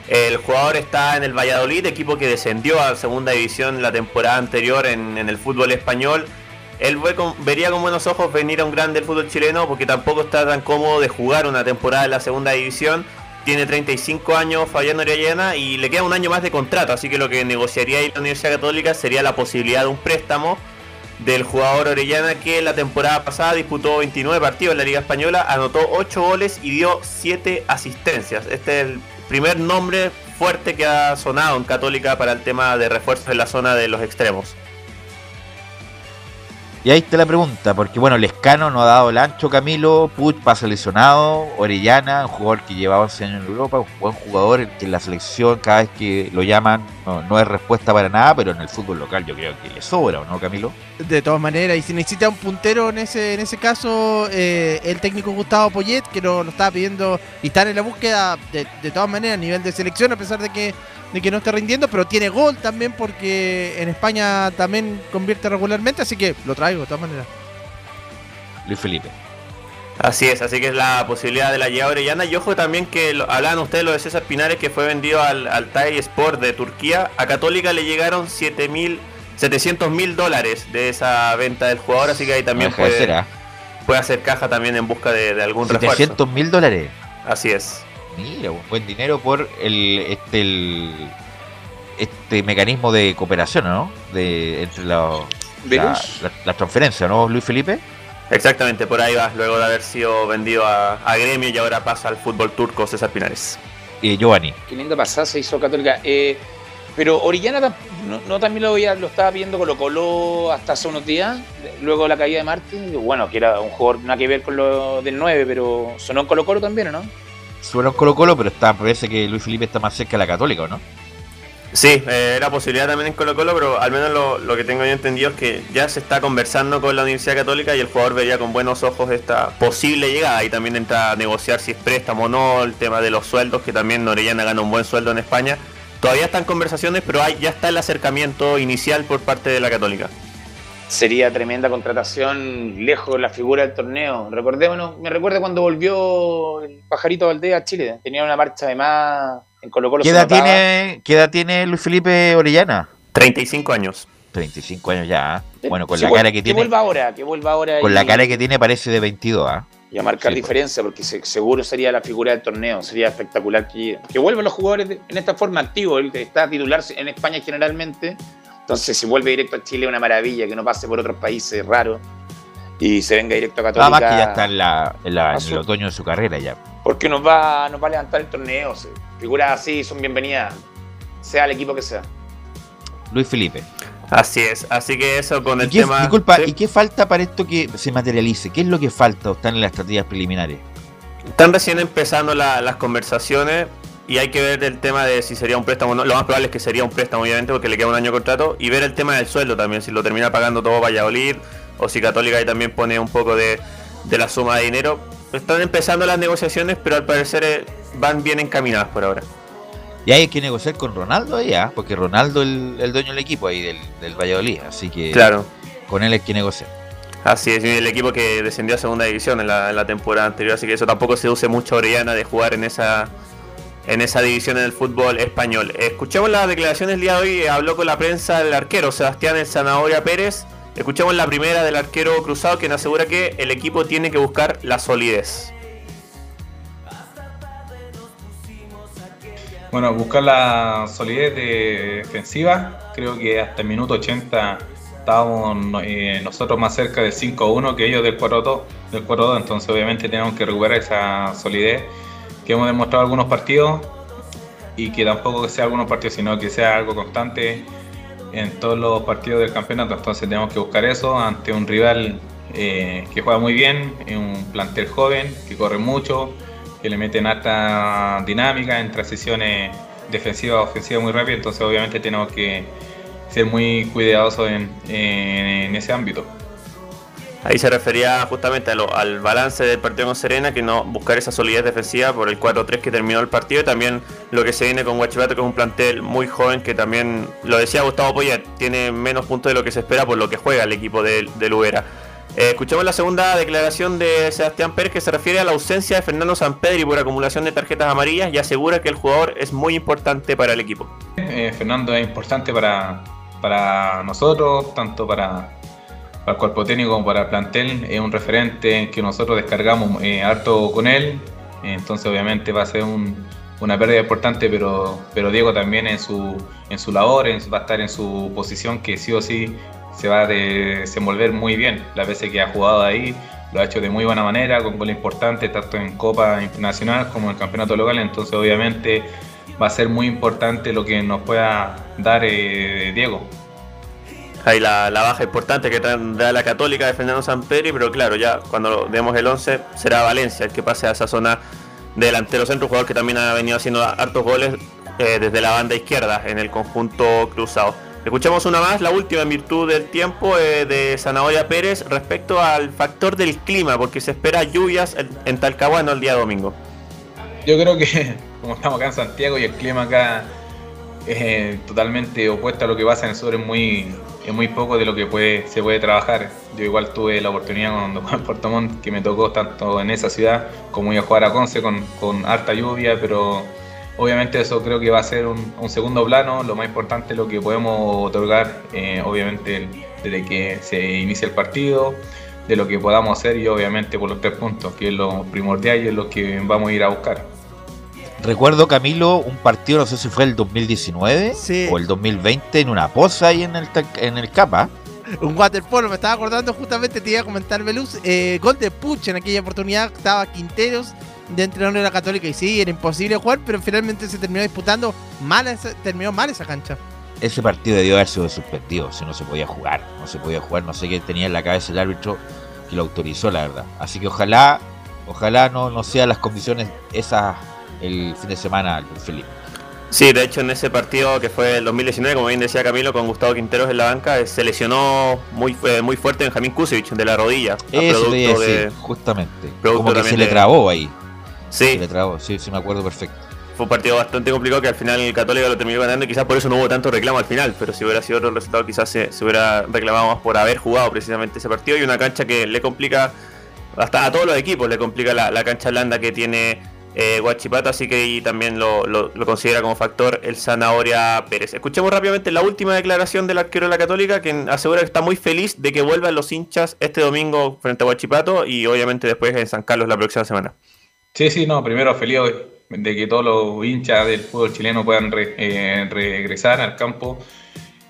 Speaker 4: El jugador está en el Valladolid, equipo que descendió a segunda división la temporada anterior en, el fútbol español. Él vería con buenos ojos venir a un grande del fútbol chileno porque tampoco está tan cómodo de jugar una temporada en la segunda división. Tiene 35 años Fabián Orellana y le queda un año más de contrato, así que lo que negociaría ahí la Universidad Católica sería la posibilidad de un préstamo del jugador Orellana que la temporada pasada disputó 29 partidos en la Liga Española, anotó 8 goles y dio 7 asistencias. Este es el primer nombre fuerte que ha sonado en Católica para el tema de refuerzos en la zona de los extremos.
Speaker 1: Y ahí está la pregunta, porque bueno, Lescano no ha dado el ancho Camilo, Puch pasa lesionado, Orellana, un jugador que lleva 11 años en Europa, un buen jugador que en la selección cada vez que lo llaman no, es respuesta para nada, pero en el fútbol local yo creo que le sobra, ¿o no, Camilo?
Speaker 8: De todas maneras, y si necesita un puntero en ese en ese caso, eh, el técnico Gustavo Poyet, que lo, estaba pidiendo y están en la búsqueda de, de todas maneras a nivel de selección, a pesar de que de que no esté rindiendo, pero tiene gol también porque en España también convierte regularmente, así que lo de todas maneras.
Speaker 1: Luis Felipe.
Speaker 4: Así es, así que es la posibilidad de la llegada Orellana. Y ojo también que hablan ustedes lo de César Pinares que fue vendido al, al TAI Sport de Turquía. A Católica le llegaron 700 mil dólares de esa venta del jugador, así que ahí también puede, ¿ah? puede hacer caja también en busca de, algún refuerzo.
Speaker 1: 700 mil dólares.
Speaker 4: Así es.
Speaker 1: Mira, un buen dinero por el este este mecanismo de cooperación, ¿no? De entre la, la, transferencia, ¿no, Luis Felipe?
Speaker 4: Exactamente, por ahí va, luego de haber sido vendido a, Gremio y ahora pasa al fútbol turco César Pinares.
Speaker 1: Y Giovanni.
Speaker 7: Qué linda pasada se hizo Católica. Eh, pero Orellana no, también lo, lo estaba viendo Colo Colo hasta hace unos días, luego la caída de Martín. Bueno, que era un jugador nada que ver con lo del 9, pero sonó en Colo Colo también, ¿o no?
Speaker 1: Suena Colo Colo, pero está, parece que Luis Felipe está más cerca de la Católica, ¿no?
Speaker 4: Sí, eh, era posibilidad también en Colo Colo, pero al menos lo, que tengo yo entendido es que ya se está conversando con la Universidad Católica y el jugador vería con buenos ojos esta posible llegada y también entra a negociar si es préstamo o no, el tema de los sueldos, que también Norellana gana un buen sueldo en España. Todavía están conversaciones, pero hay, ya está el acercamiento inicial por parte de la Católica
Speaker 7: sería tremenda contratación lejos la figura del torneo. Recordémonos, me recuerda cuando volvió el pajarito Valdés a Chile. Tenía una marcha de más en Colo Colo.
Speaker 1: ¿Qué edad, tiene, ¿Qué edad tiene Luis Felipe Orellana?
Speaker 4: 35 años.
Speaker 1: 35 años ya. ¿eh? Bueno, con la cara que, tiene.
Speaker 7: Que vuelva ahora, que vuelva ahora.
Speaker 1: Con la cara que tiene parece de 22, ¿ah?
Speaker 7: Y a marcar diferencia, porque seguro sería la figura del torneo. Sería espectacular que, que vuelvan los jugadores en esta forma activo. El que está titular en España generalmente entonces, si vuelve directo a Chile, una maravilla, que no pase por otros países raros y se venga directo a Católica.
Speaker 1: Nada más que ya está en, la, el otoño de su carrera ya.
Speaker 7: Porque nos va, nos va a levantar el torneo. Figuras así son bienvenidas, sea el equipo que sea.
Speaker 1: Luis Felipe.
Speaker 4: Así es, así que eso con el tema.
Speaker 1: Disculpa, ¿y qué falta para esto que se materialice? ¿Qué es lo que falta o están en las estrategias preliminares?
Speaker 4: Están recién empezando las conversaciones y hay que ver el tema de si sería un préstamo no. Lo más probable es que sería un préstamo, obviamente, porque le queda un año de contrato. Y ver el tema del sueldo también, si lo termina pagando todo Valladolid o si Católica ahí también pone un poco de, la suma de dinero. Están empezando las negociaciones, pero al parecer eh, van bien encaminadas por ahora.
Speaker 1: Y hay que negociar con Ronaldo ahí, ¿ah? porque Ronaldo es el, dueño del equipo ahí del, del Valladolid, así que
Speaker 4: claro.
Speaker 1: con él hay que negociar.
Speaker 4: Así es, el equipo que descendió a segunda división en la, en la temporada anterior, así que eso tampoco se use mucho a Orellana de jugar en esa en esa división en el fútbol español. Escuchemos las declaraciones el día de hoy. Habló con la prensa el arquero Sebastián El Zanahoria Pérez. Escuchemos la primera del arquero cruzado, quien asegura que el equipo tiene que buscar la solidez.
Speaker 14: Bueno, buscar la solidez defensiva. Creo que hasta el minuto 80 estábamos eh, nosotros más cerca del 5-1 que ellos del 4-2. Del 4-2, entonces obviamente tenemos que recuperar esa solidez que hemos demostrado algunos partidos y que tampoco que sea algunos partidos, sino que sea algo constante en todos los partidos del campeonato. Entonces tenemos que buscar eso ante un rival eh, que juega muy bien, un plantel joven, que corre mucho, que le meten alta dinámica en transiciones defensivas, ofensivas muy rápidas. Entonces obviamente tenemos que ser muy cuidadosos en ese ámbito.
Speaker 4: Ahí se refería justamente al balance del partido con Serena, que no buscar esa solidez defensiva por el 4-3 que terminó el partido y también lo que se viene con Huachipato, que es un plantel muy joven que también, lo decía Gustavo Poyet, tiene menos puntos de lo que se espera por lo que juega el equipo de, de Lubera. Eh, escuchamos la segunda declaración de Sebastián Pérez que se refiere a la ausencia de Fernando Sampedri por acumulación de tarjetas amarillas y asegura que el jugador es muy importante para el equipo.
Speaker 14: Eh, Fernando es importante para, para nosotros, tanto para para el cuerpo técnico como para el plantel. Es un referente que nosotros descargamos eh, harto con él. Entonces obviamente va a ser una pérdida importante, pero, pero Diego también en su, en su labor, va a estar en su posición que sí o sí se va a desenvolver muy bien. Las veces que ha jugado ahí lo ha hecho de muy buena manera, con gol importante, tanto en Copa Internacional como en el Campeonato Local, entonces obviamente va a ser muy importante lo que nos pueda dar eh, Diego.
Speaker 4: Ahí la, baja importante que da la Católica de Fernando Samperi, pero claro, ya cuando demos el 11 será Valencia el que pase a esa zona delantero centro, jugador que también ha venido haciendo hartos goles eh, desde la banda izquierda en el conjunto cruzado. Escuchamos una más, la última en virtud del tiempo eh, de Zanahoria Pérez respecto al factor del clima, porque se espera lluvias en, Talcahuano el día domingo.
Speaker 14: Yo creo que, [laughs] como estamos acá en Santiago y el clima acá eh, totalmente opuesto a lo que pasa en el sur, es muy, es muy poco de lo que puede, se puede trabajar. Yo igual tuve la oportunidad cuando jugué [laughs] en Puerto Montt, que me tocó tanto en esa ciudad como ir a jugar a Conce con, con harta lluvia, pero Obviamente eso creo que va a ser un, segundo plano, lo más importante es lo que podemos otorgar, eh, obviamente desde que se inicie el partido, de lo que podamos hacer y obviamente por los tres puntos, que es lo primordial y es lo que vamos a ir a buscar.
Speaker 1: Recuerdo, Camilo, un partido, no sé si fue el 2019 o el 2020, en una poza ahí en el, en el Capa.
Speaker 8: Un waterpolo, me estaba acordando justamente, te iba a comentar, Veluz, eh, gol de Puch en aquella oportunidad, estaba Quinteros de entrenador de la Católica y sí, era imposible jugar, pero finalmente se terminó disputando mal, terminó mal esa cancha.
Speaker 1: Ese partido debió haber sido suspendido, si no se podía jugar, no se podía jugar, no sé qué tenía en la cabeza el árbitro que lo autorizó, la verdad. Así que ojalá, ojalá no, no sean las condiciones esas el fin de semana, Felipe.
Speaker 4: Sí, de hecho en ese partido que fue el 2019, como bien decía Camilo, con Gustavo Quinteros en la banca, eh, se lesionó muy, muy fuerte Benjamín Kusevich de la rodilla.
Speaker 1: Eso producto de, justamente. Como que se le trabó ahí.
Speaker 4: Sí.
Speaker 1: sí, sí me acuerdo perfecto.
Speaker 4: Fue un partido bastante complicado que al final el Católica lo terminó ganando y quizás por eso no hubo tanto reclamo al final, pero si hubiera sido otro resultado quizás se, hubiera reclamado más por haber jugado precisamente ese partido y una cancha que le complica hasta a todos los equipos, le complica la, cancha blanda que tiene eh, así que también lo, considera como factor el Zanahoria Pérez. Escuchemos rápidamente la última declaración del arquero de la Católica, que asegura que está muy feliz de que vuelvan los hinchas este domingo frente a Guachipato y obviamente después en San Carlos la próxima semana.
Speaker 14: Sí, sí, no, primero feliz de que todos los hinchas del fútbol chileno puedan eh, regresar al campo.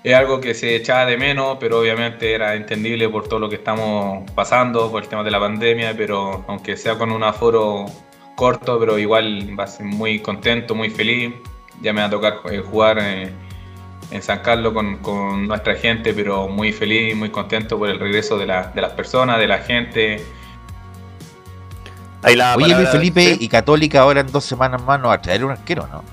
Speaker 14: Es algo que se echaba de menos, pero obviamente era entendible por todo lo que estamos pasando, por el tema de la pandemia, pero aunque sea con un aforo corto, pero igual va a ser muy contento, muy feliz. Ya me va a tocar eh, jugar eh, en San Carlos con, nuestra gente, pero muy feliz, muy contento por el regreso de, de las personas, de la gente
Speaker 1: Oye, Luis Felipe y Católica ahora en dos semanas más nos va a traer un arquero, ¿no?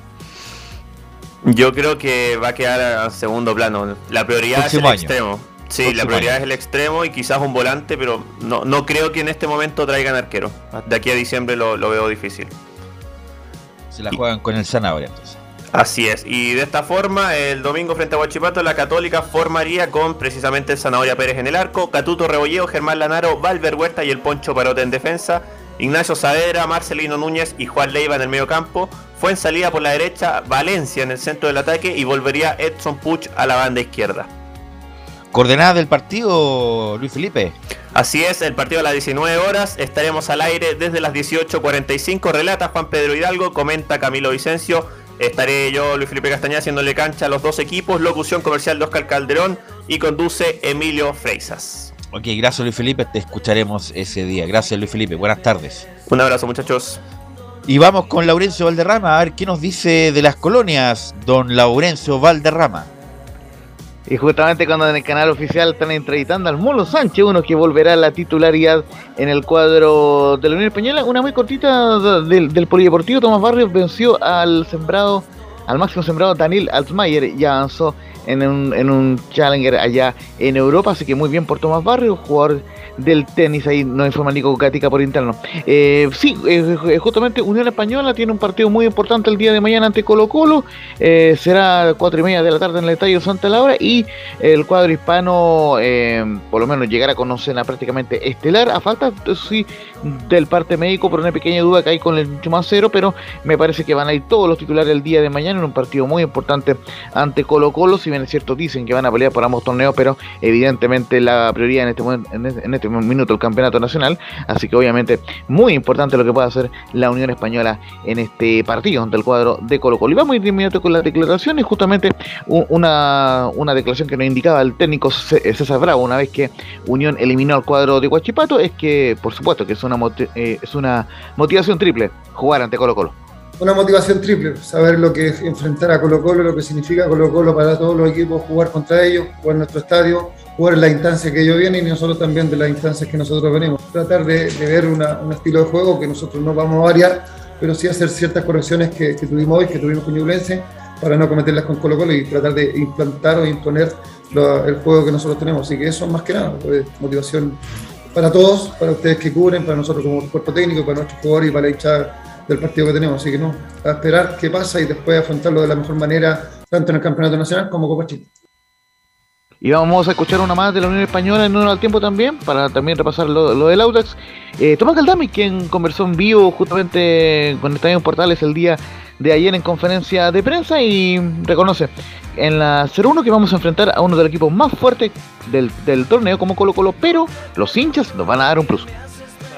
Speaker 4: Yo creo que va a quedar a segundo plano. La prioridad es el extremo. Sí, la prioridad es el extremo y quizás un volante, pero no, no creo que en este momento traigan arquero. De aquí a diciembre lo, veo difícil.
Speaker 1: Se la juegan con el Zanahoria entonces.
Speaker 4: Así es, y de esta forma, el domingo frente a Huachipato, la Católica formaría con precisamente el Zanahoria Pérez en el arco, Catuto Rebolleo, Germán Lanaro, Valver Huerta y el Poncho Parote en defensa, Ignacio Saavedra, Marcelino Núñez y Juan Leiva en el medio campo. Fue en salida por la derecha Valencia en el centro del ataque y volvería Edson Puch a la banda izquierda.
Speaker 1: ¿Coordenada del partido, Luis Felipe?
Speaker 4: Así es, el partido a las 19 horas. Estaremos al aire desde las 18.45. Relata Juan Pedro Hidalgo, comenta Camilo Vicencio. Estaré yo, Luis Felipe Castañeda, haciéndole cancha a los dos equipos. Locución comercial de Oscar Calderón y conduce Emilio Freisas.
Speaker 1: Ok, gracias Luis Felipe, te escucharemos ese día. Gracias Luis Felipe, buenas tardes.
Speaker 4: Un abrazo muchachos.
Speaker 1: Y vamos con Laurencio Valderrama a ver qué nos dice de las colonias, don Laurencio Valderrama.
Speaker 5: Y justamente cuando en el canal oficial están entrevistando al Molo Sánchez, uno que volverá a la titularidad en el cuadro de la Unión Española, una muy cortita del, del Polideportivo, Tomás Barrios venció al sembrado, al máximo sembrado Daniel Altmaier y avanzó en un, en un Challenger allá en Europa, así que muy bien por Tomás Barrio, jugador del tenis, ahí no informa Nico Gatica por interno. Eh, sí, eh, eh, justamente Unión Española tiene un partido muy importante el día de mañana ante Colo Colo, eh, será cuatro y media de la tarde en el Estadio Santa Laura y el cuadro hispano por lo menos llegará con cena prácticamente estelar, a falta sí del parte médico por una pequeña duda que hay con el cero pero me parece que van a ir todos los titulares el día de mañana en un partido muy importante ante Colo Colo, si bien es cierto dicen que van a pelear por ambos torneos, pero evidentemente la prioridad en este, en este minuto el campeonato nacional, así que obviamente muy importante lo que pueda hacer la Unión Española en este partido ante el cuadro de Colo Colo. Y vamos a ir de inmediato con la declaración y justamente una, una declaración que nos indicaba el técnico César Bravo una vez que Unión eliminó al cuadro de Guachipato, es que por supuesto que es una, eh, es una motivación triple jugar ante Colo Colo
Speaker 15: una motivación triple, saber lo que es enfrentar a Colo Colo, lo que significa Colo Colo para todos los equipos, jugar contra ellos, jugar en nuestro estadio, jugar en la instancia que ellos vienen y nosotros también de las instancias que nosotros venimos. Tratar de, ver un estilo de juego que nosotros no vamos a variar, pero sí hacer ciertas correcciones que, tuvimos hoy, que tuvimos con Ñublense, para no cometerlas con Colo Colo y tratar de implantar o imponer el juego que nosotros tenemos. Así que eso más que nada, pues, motivación para todos, para ustedes que cubren, para nosotros como cuerpo técnico, para nuestros jugadores y para la hinchada del partido que tenemos. Así que no, a esperar qué pasa y después afrontarlo de la mejor manera, tanto en el Campeonato Nacional como Copa Chile.
Speaker 5: Y vamos a escuchar una más de la Unión Española en uno al tiempo también, para también repasar lo, del Audax. Eh, Tomás Caldami, quien conversó en vivo justamente con Estadio Portales el día de ayer en conferencia de prensa y reconoce en la 0-1 que vamos a enfrentar a uno de los equipos más fuertes del torneo como Colo Colo, pero los hinchas nos van a dar un plus.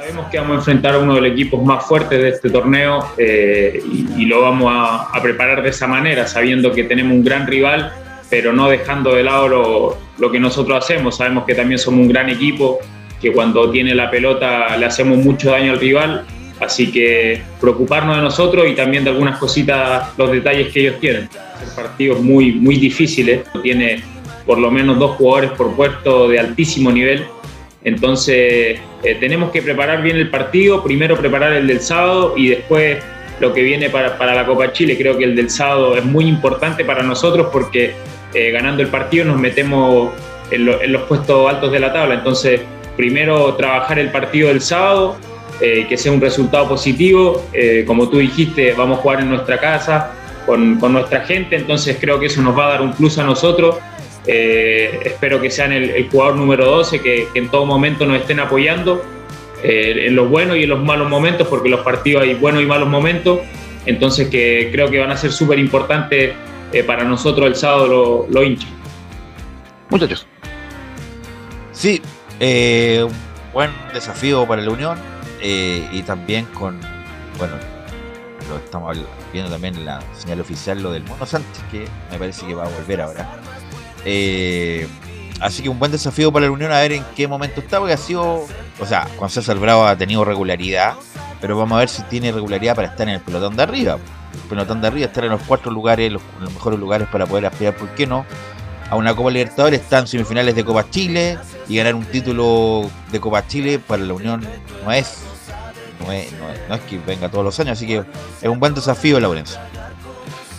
Speaker 16: Sabemos que vamos a enfrentar a uno de los equipos más fuertes de este torneo eh, y, lo vamos a, preparar de esa manera, sabiendo que tenemos un gran rival, pero no dejando de lado lo, lo, que nosotros hacemos. Sabemos que también somos un gran equipo, que cuando tiene la pelota le hacemos mucho daño al rival, así que preocuparnos de nosotros y también de algunas cositas, los detalles que ellos tienen. Son partidos muy, muy difíciles, tiene por lo menos dos jugadores por puesto de altísimo nivel entonces eh, tenemos que preparar bien el partido, primero preparar el del sábado y después lo que viene para, la Copa Chile. Creo que el del sábado es muy importante para nosotros porque eh, ganando el partido nos metemos en, los puestos altos de la tabla. Entonces primero trabajar el partido del sábado, eh, que sea un resultado positivo. como tú dijiste, vamos a jugar en nuestra casa con, con nuestra gente, entonces creo que eso nos va a dar un plus a nosotros eh, espero que sean el, jugador número 12, que, en todo momento nos estén apoyando eh, en los buenos y en los malos momentos, porque los partidos hay buenos y malos momentos. Entonces que creo que van a ser súper importantes eh, para nosotros el sábado los hinchas.
Speaker 5: Muchachos.
Speaker 1: Sí, buen desafío para la Unión y también con, bueno, lo estamos viendo también en la señal oficial, lo del Mono Sánchez, que me parece que va a volver ahora. Eh, así que un buen desafío para la Unión a ver en qué momento está, porque ha sido, o sea, Juan César Bravo ha tenido regularidad, pero vamos a ver si tiene regularidad para estar en el pelotón de arriba. El pelotón de arriba, estar en los cuatro lugares, los, mejores lugares para poder aspirar, ¿por qué no? A una Copa Libertadores, están semifinales de Copa Chile y ganar un título de Copa Chile para la Unión no es, no es, no es, que venga todos los años, así que es un buen desafío la Laurencio.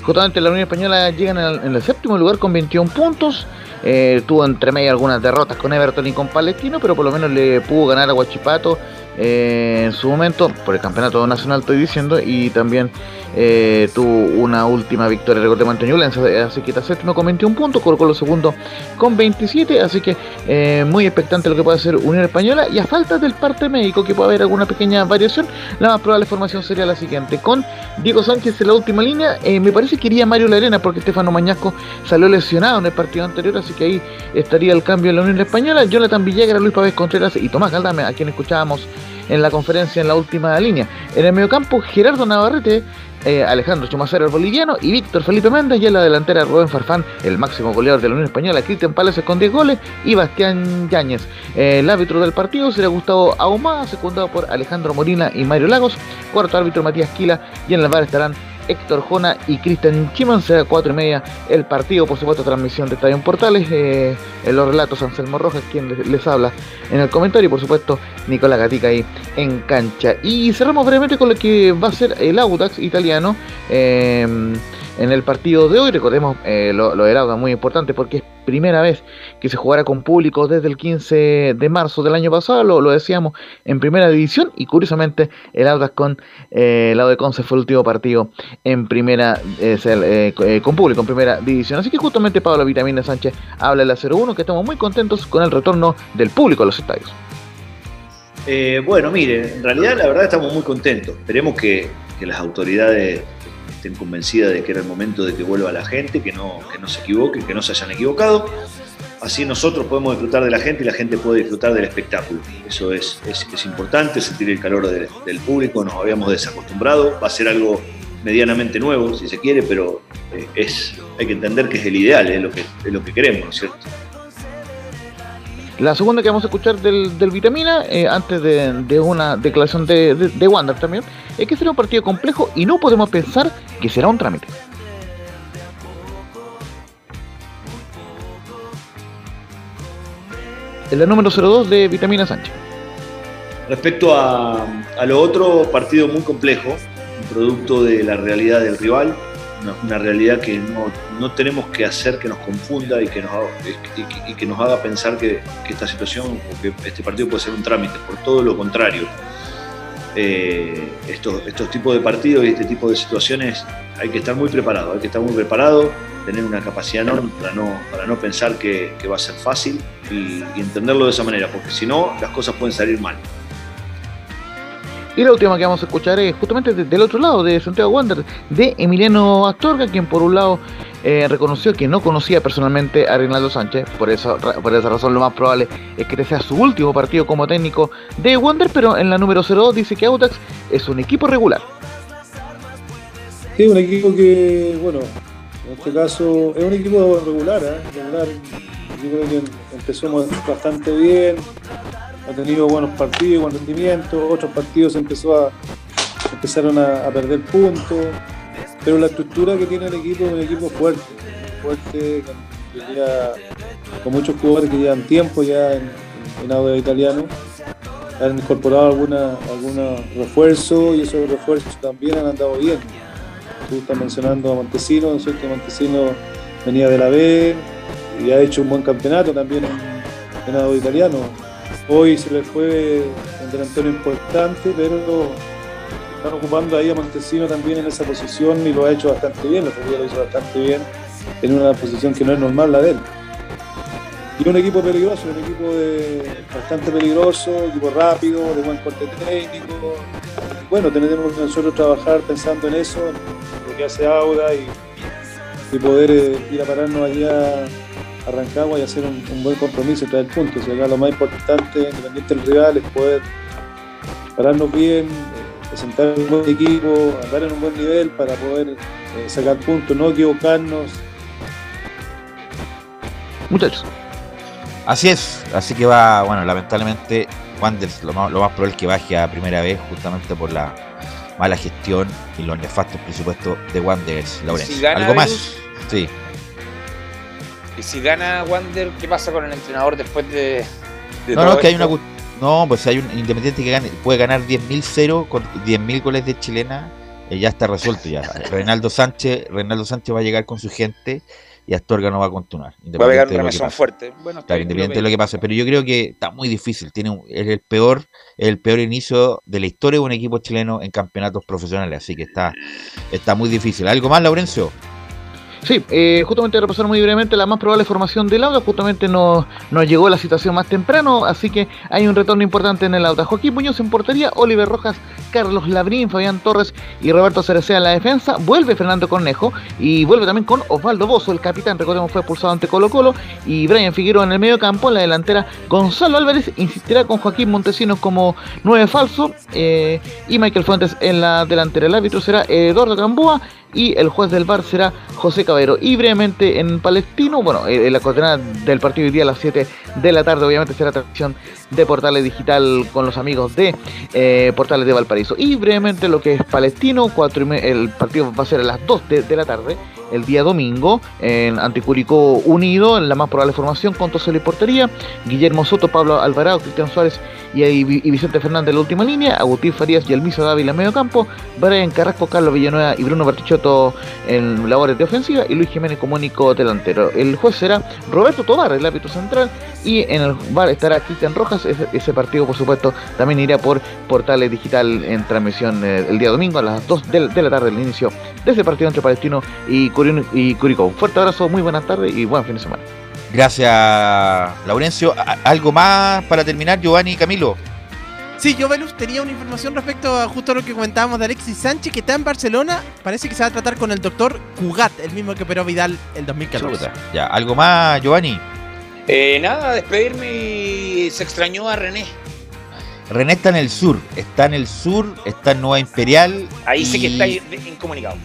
Speaker 5: Justamente la Unión Española llega en el, séptimo lugar con 21 puntos. Eh, tuvo entre medio algunas derrotas con Everton y con Palestino, pero por lo menos le pudo ganar a Guachipato eh, en su momento, por el campeonato nacional estoy diciendo, y también eh, tuvo una última victoria, recordemos, ante Ñublense, así que está séptimo con 21 puntos, colocó los segundos con 27, así que eh, muy expectante lo que puede hacer Unión Española, y a falta del parte médico, que puede haber alguna pequeña variación, la más probable formación sería la siguiente, con Diego Sánchez en la última línea, me parece que iría Mario Larena, porque Estefano Mañasco salió lesionado en el partido anterior, así que ahí estaría el cambio en la Unión Española, Jonathan Villegas, Luis Pávez Contreras y Tomás Galdame, a quien escuchábamos en la conferencia en la última línea. En el mediocampo, Gerardo Navarrete, eh, Alejandro Chumacero, el boliviano, y Víctor Felipe Méndez, y en la delantera Rubén Farfán, el máximo goleador de la Unión Española, Cristian Palacios con 10 goles, y Bastián Yáñez. Eh, el árbitro del partido será Gustavo Ahumada, secundado por Alejandro Morina y Mario Lagos, cuarto árbitro Matías Quila, y en el bar estarán Héctor Jona y Cristian Chiman. Será 4 y media el partido, por supuesto, transmisión de Estadio Portales. Eh, en los relatos, Anselmo Rojas, quien les, habla en el comentario, y por supuesto, Nicolás Gatica ahí en cancha. Y cerramos brevemente con lo que va a ser el Audax italiano. Eh, en el partido de hoy. Recordemos eh, lo, del muy importante porque es primera vez que se jugará con público desde el 15 de marzo del año pasado, lo, decíamos en primera división y curiosamente el Audax con eh, el lado de Conce fue el último partido en primera eh, con público en primera división. Así que justamente Pablo Vitamina Sánchez habla de la 0-1 que estamos muy contentos con el retorno del público a los estadios.
Speaker 17: bueno, mire, en realidad la verdad estamos muy contentos. Esperemos que las autoridades estén convencidas de que era el momento de que vuelva la gente, que no, que no se equivoque, que no se hayan equivocado. Así nosotros podemos disfrutar de la gente y la gente puede disfrutar del espectáculo. Eso es, es, importante, sentir el calor del público, nos habíamos desacostumbrado, va a ser algo medianamente nuevo, si se quiere, pero eh, es, hay que entender que es el ideal, es lo que, es lo que queremos, ¿no es cierto?
Speaker 5: La segunda que vamos a escuchar del, del Vitamina, eh, antes de, una declaración de, de, Wander también, es que será un partido complejo y no podemos pensar que será un trámite. Es la número 02 de Vitamina Sánchez.
Speaker 17: Respecto a, a lo otro, partido muy complejo, producto de la realidad del rival, una, realidad que no, tenemos que hacer que nos confunda y que nos haga, y, que nos haga pensar que, esta situación o que este partido puede ser un trámite, por todo lo contrario. Eh, estos, estos tipos de partidos y este tipo de situaciones hay que estar muy preparado, hay que estar muy preparado, tener una capacidad enorme para no, para no pensar que, va a ser fácil y entenderlo de esa manera, porque si no, las cosas pueden salir mal.
Speaker 5: Y la última que vamos a escuchar es justamente del otro lado, de Santiago Wander, de Emiliano Astorga, quien por un lado eh, reconoció que no conocía personalmente a Reinaldo Sánchez, por, eso, por esa razón lo más probable es que este sea su último partido como técnico de Wander, pero en la número 02 dice que Autax es un equipo regular.
Speaker 15: Sí, un equipo que, bueno, en este caso es un equipo regular, ¿eh? regular. Yo creo que empezó bastante bien, ha tenido buenos partidos, buen rendimiento, otros partidos empezó a, empezaron a, perder puntos, pero la estructura que tiene el equipo es un equipo fuerte, fuerte, con, muchos jugadores que llevan tiempo ya en, en audio italiano, han incorporado algunos alguna refuerzos y esos refuerzos también han andado bien. Tú estás mencionando a Montesino, ¿no es cierto? Montesino venía de la B y ha hecho un buen campeonato también en, en italiano Hoy se le fue un delantero importante, pero están ocupando ahí a Montesino también en esa posición y lo ha hecho bastante bien, lo, lo hizo bastante bien en una posición que no es normal la de él. Y un equipo peligroso, un equipo bastante peligroso, equipo rápido, de buen corte técnico. Bueno, tenemos que nosotros trabajar pensando en eso, en lo que hace Auda y, poder eh, ir a pararnos allá Arrancagua y hacer un, buen compromiso y traer puntos. Y acá lo más importante, independiente del rival, es poder pararnos bien, eh, presentar un buen equipo, andar en un buen nivel para poder eh, sacar puntos, no equivocarnos.
Speaker 1: Muchachos. Así es, así que va, bueno, lamentablemente Wanderers lo más, lo más probable es que baje a primera vez justamente por la mala gestión y los nefastos presupuestos de Wanderers, ¿Algo más? Sí.
Speaker 7: Y si gana Wander, ¿qué pasa con el entrenador después de,
Speaker 1: no, no, que hay una no, pues hay un independiente que gane, puede ganar 10.000 0 con 10.000 goles de chilena, eh, ya está resuelto ya. [laughs] Reinaldo Sánchez, Reinaldo Sánchez va a llegar con su gente y Astorga no va a continuar.
Speaker 7: Va a pegar una razón fuerte.
Speaker 1: Bueno, independiente de lo que pase, pero yo creo que está muy difícil, tiene es el peor el peor inicio de la historia de un equipo chileno en campeonatos profesionales, así que está está muy difícil. ¿Algo más, Laurencio?
Speaker 5: Sí, eh, justamente repasar muy brevemente la más probable formación del Auda, justamente nos, nos llegó la situación más temprano, así que hay un retorno importante en el Auda. Joaquín Muñoz en portería, Oliver Rojas, Carlos Labrín, Fabián Torres y Roberto Cerecea en la defensa, vuelve Fernando Cornejo y vuelve también con Osvaldo Bozo, el capitán, recordemos fue expulsado ante Colo Colo, y Brian Figueroa en el medio campo, en la delantera Gonzalo Álvarez insistirá con Joaquín Montesinos como nueve falso eh, y Michael Fuentes en la delantera. El árbitro será Eduardo Gamboa y el juez del bar será José Cabero. Y brevemente en Palestino, bueno, en la coordenada del partido hoy día a las 7 de la tarde, obviamente será transmisión de Portales Digital con los amigos de eh, Portales de Valparaíso. Y brevemente lo que es Palestino, cuatro el partido va a ser a las 2 de la tarde el día domingo en Anticuricó Unido, en la más probable formación con Tosel y Portería, Guillermo Soto, Pablo Alvarado, Cristian Suárez y, Vicente Fernández en la última línea, Agustín Farías y Elmisa Dávila en medio campo, Brian Carrasco, Carlos Villanueva y Bruno Bertichotto en labores de ofensiva y Luis Jiménez como único delantero. El juez será Roberto Tobar, el árbitro central, y en el bar estará Cristian Rojas. Ese, partido, por supuesto, también irá por Portales Digital en transmisión eh, el día domingo a las 2 de, la tarde, el inicio de ese partido entre Palestino y y Curicó. Un fuerte abrazo, muy buenas tardes y buen fin de semana.
Speaker 1: Gracias, Laurencio. ¿Algo más para terminar, Giovanni y Camilo?
Speaker 8: Sí, yo, Velus, tenía una información respecto a justo lo que comentábamos de Alexis Sánchez, que está en Barcelona. Parece que se va a tratar con el doctor Cugat, el mismo que operó Vidal el 2014.
Speaker 1: Ya, ¿algo más, Giovanni?
Speaker 7: Eh, nada, despedirme y se extrañó a René.
Speaker 1: René está en el sur, está en el sur, está en Nueva Imperial.
Speaker 7: Ahí sé que está incomunicado.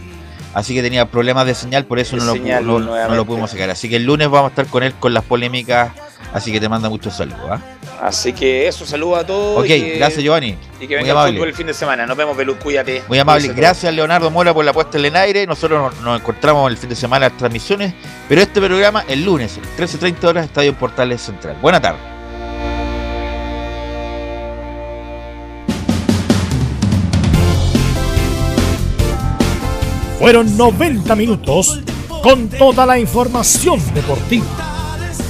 Speaker 1: Así que tenía problemas de señal, por eso no lo, no lo, pudimos sacar. Así que el lunes vamos a estar con él con las polémicas Así que te manda muchos saludos. ¿ah?
Speaker 7: Así que eso, saludos a todos.
Speaker 1: Ok, gracias Giovanni.
Speaker 7: Y que venga el fútbol el fin de semana. Nos vemos, Belus, cuídate.
Speaker 1: Muy amable. Gracias Leonardo Mora por la puesta en el aire. Nosotros nos, encontramos el fin de semana en las transmisiones, pero este programa el lunes, 13.30 horas, Estadio Portales Central. Buena tarde.
Speaker 18: Fueron 90 minutos con toda la información deportiva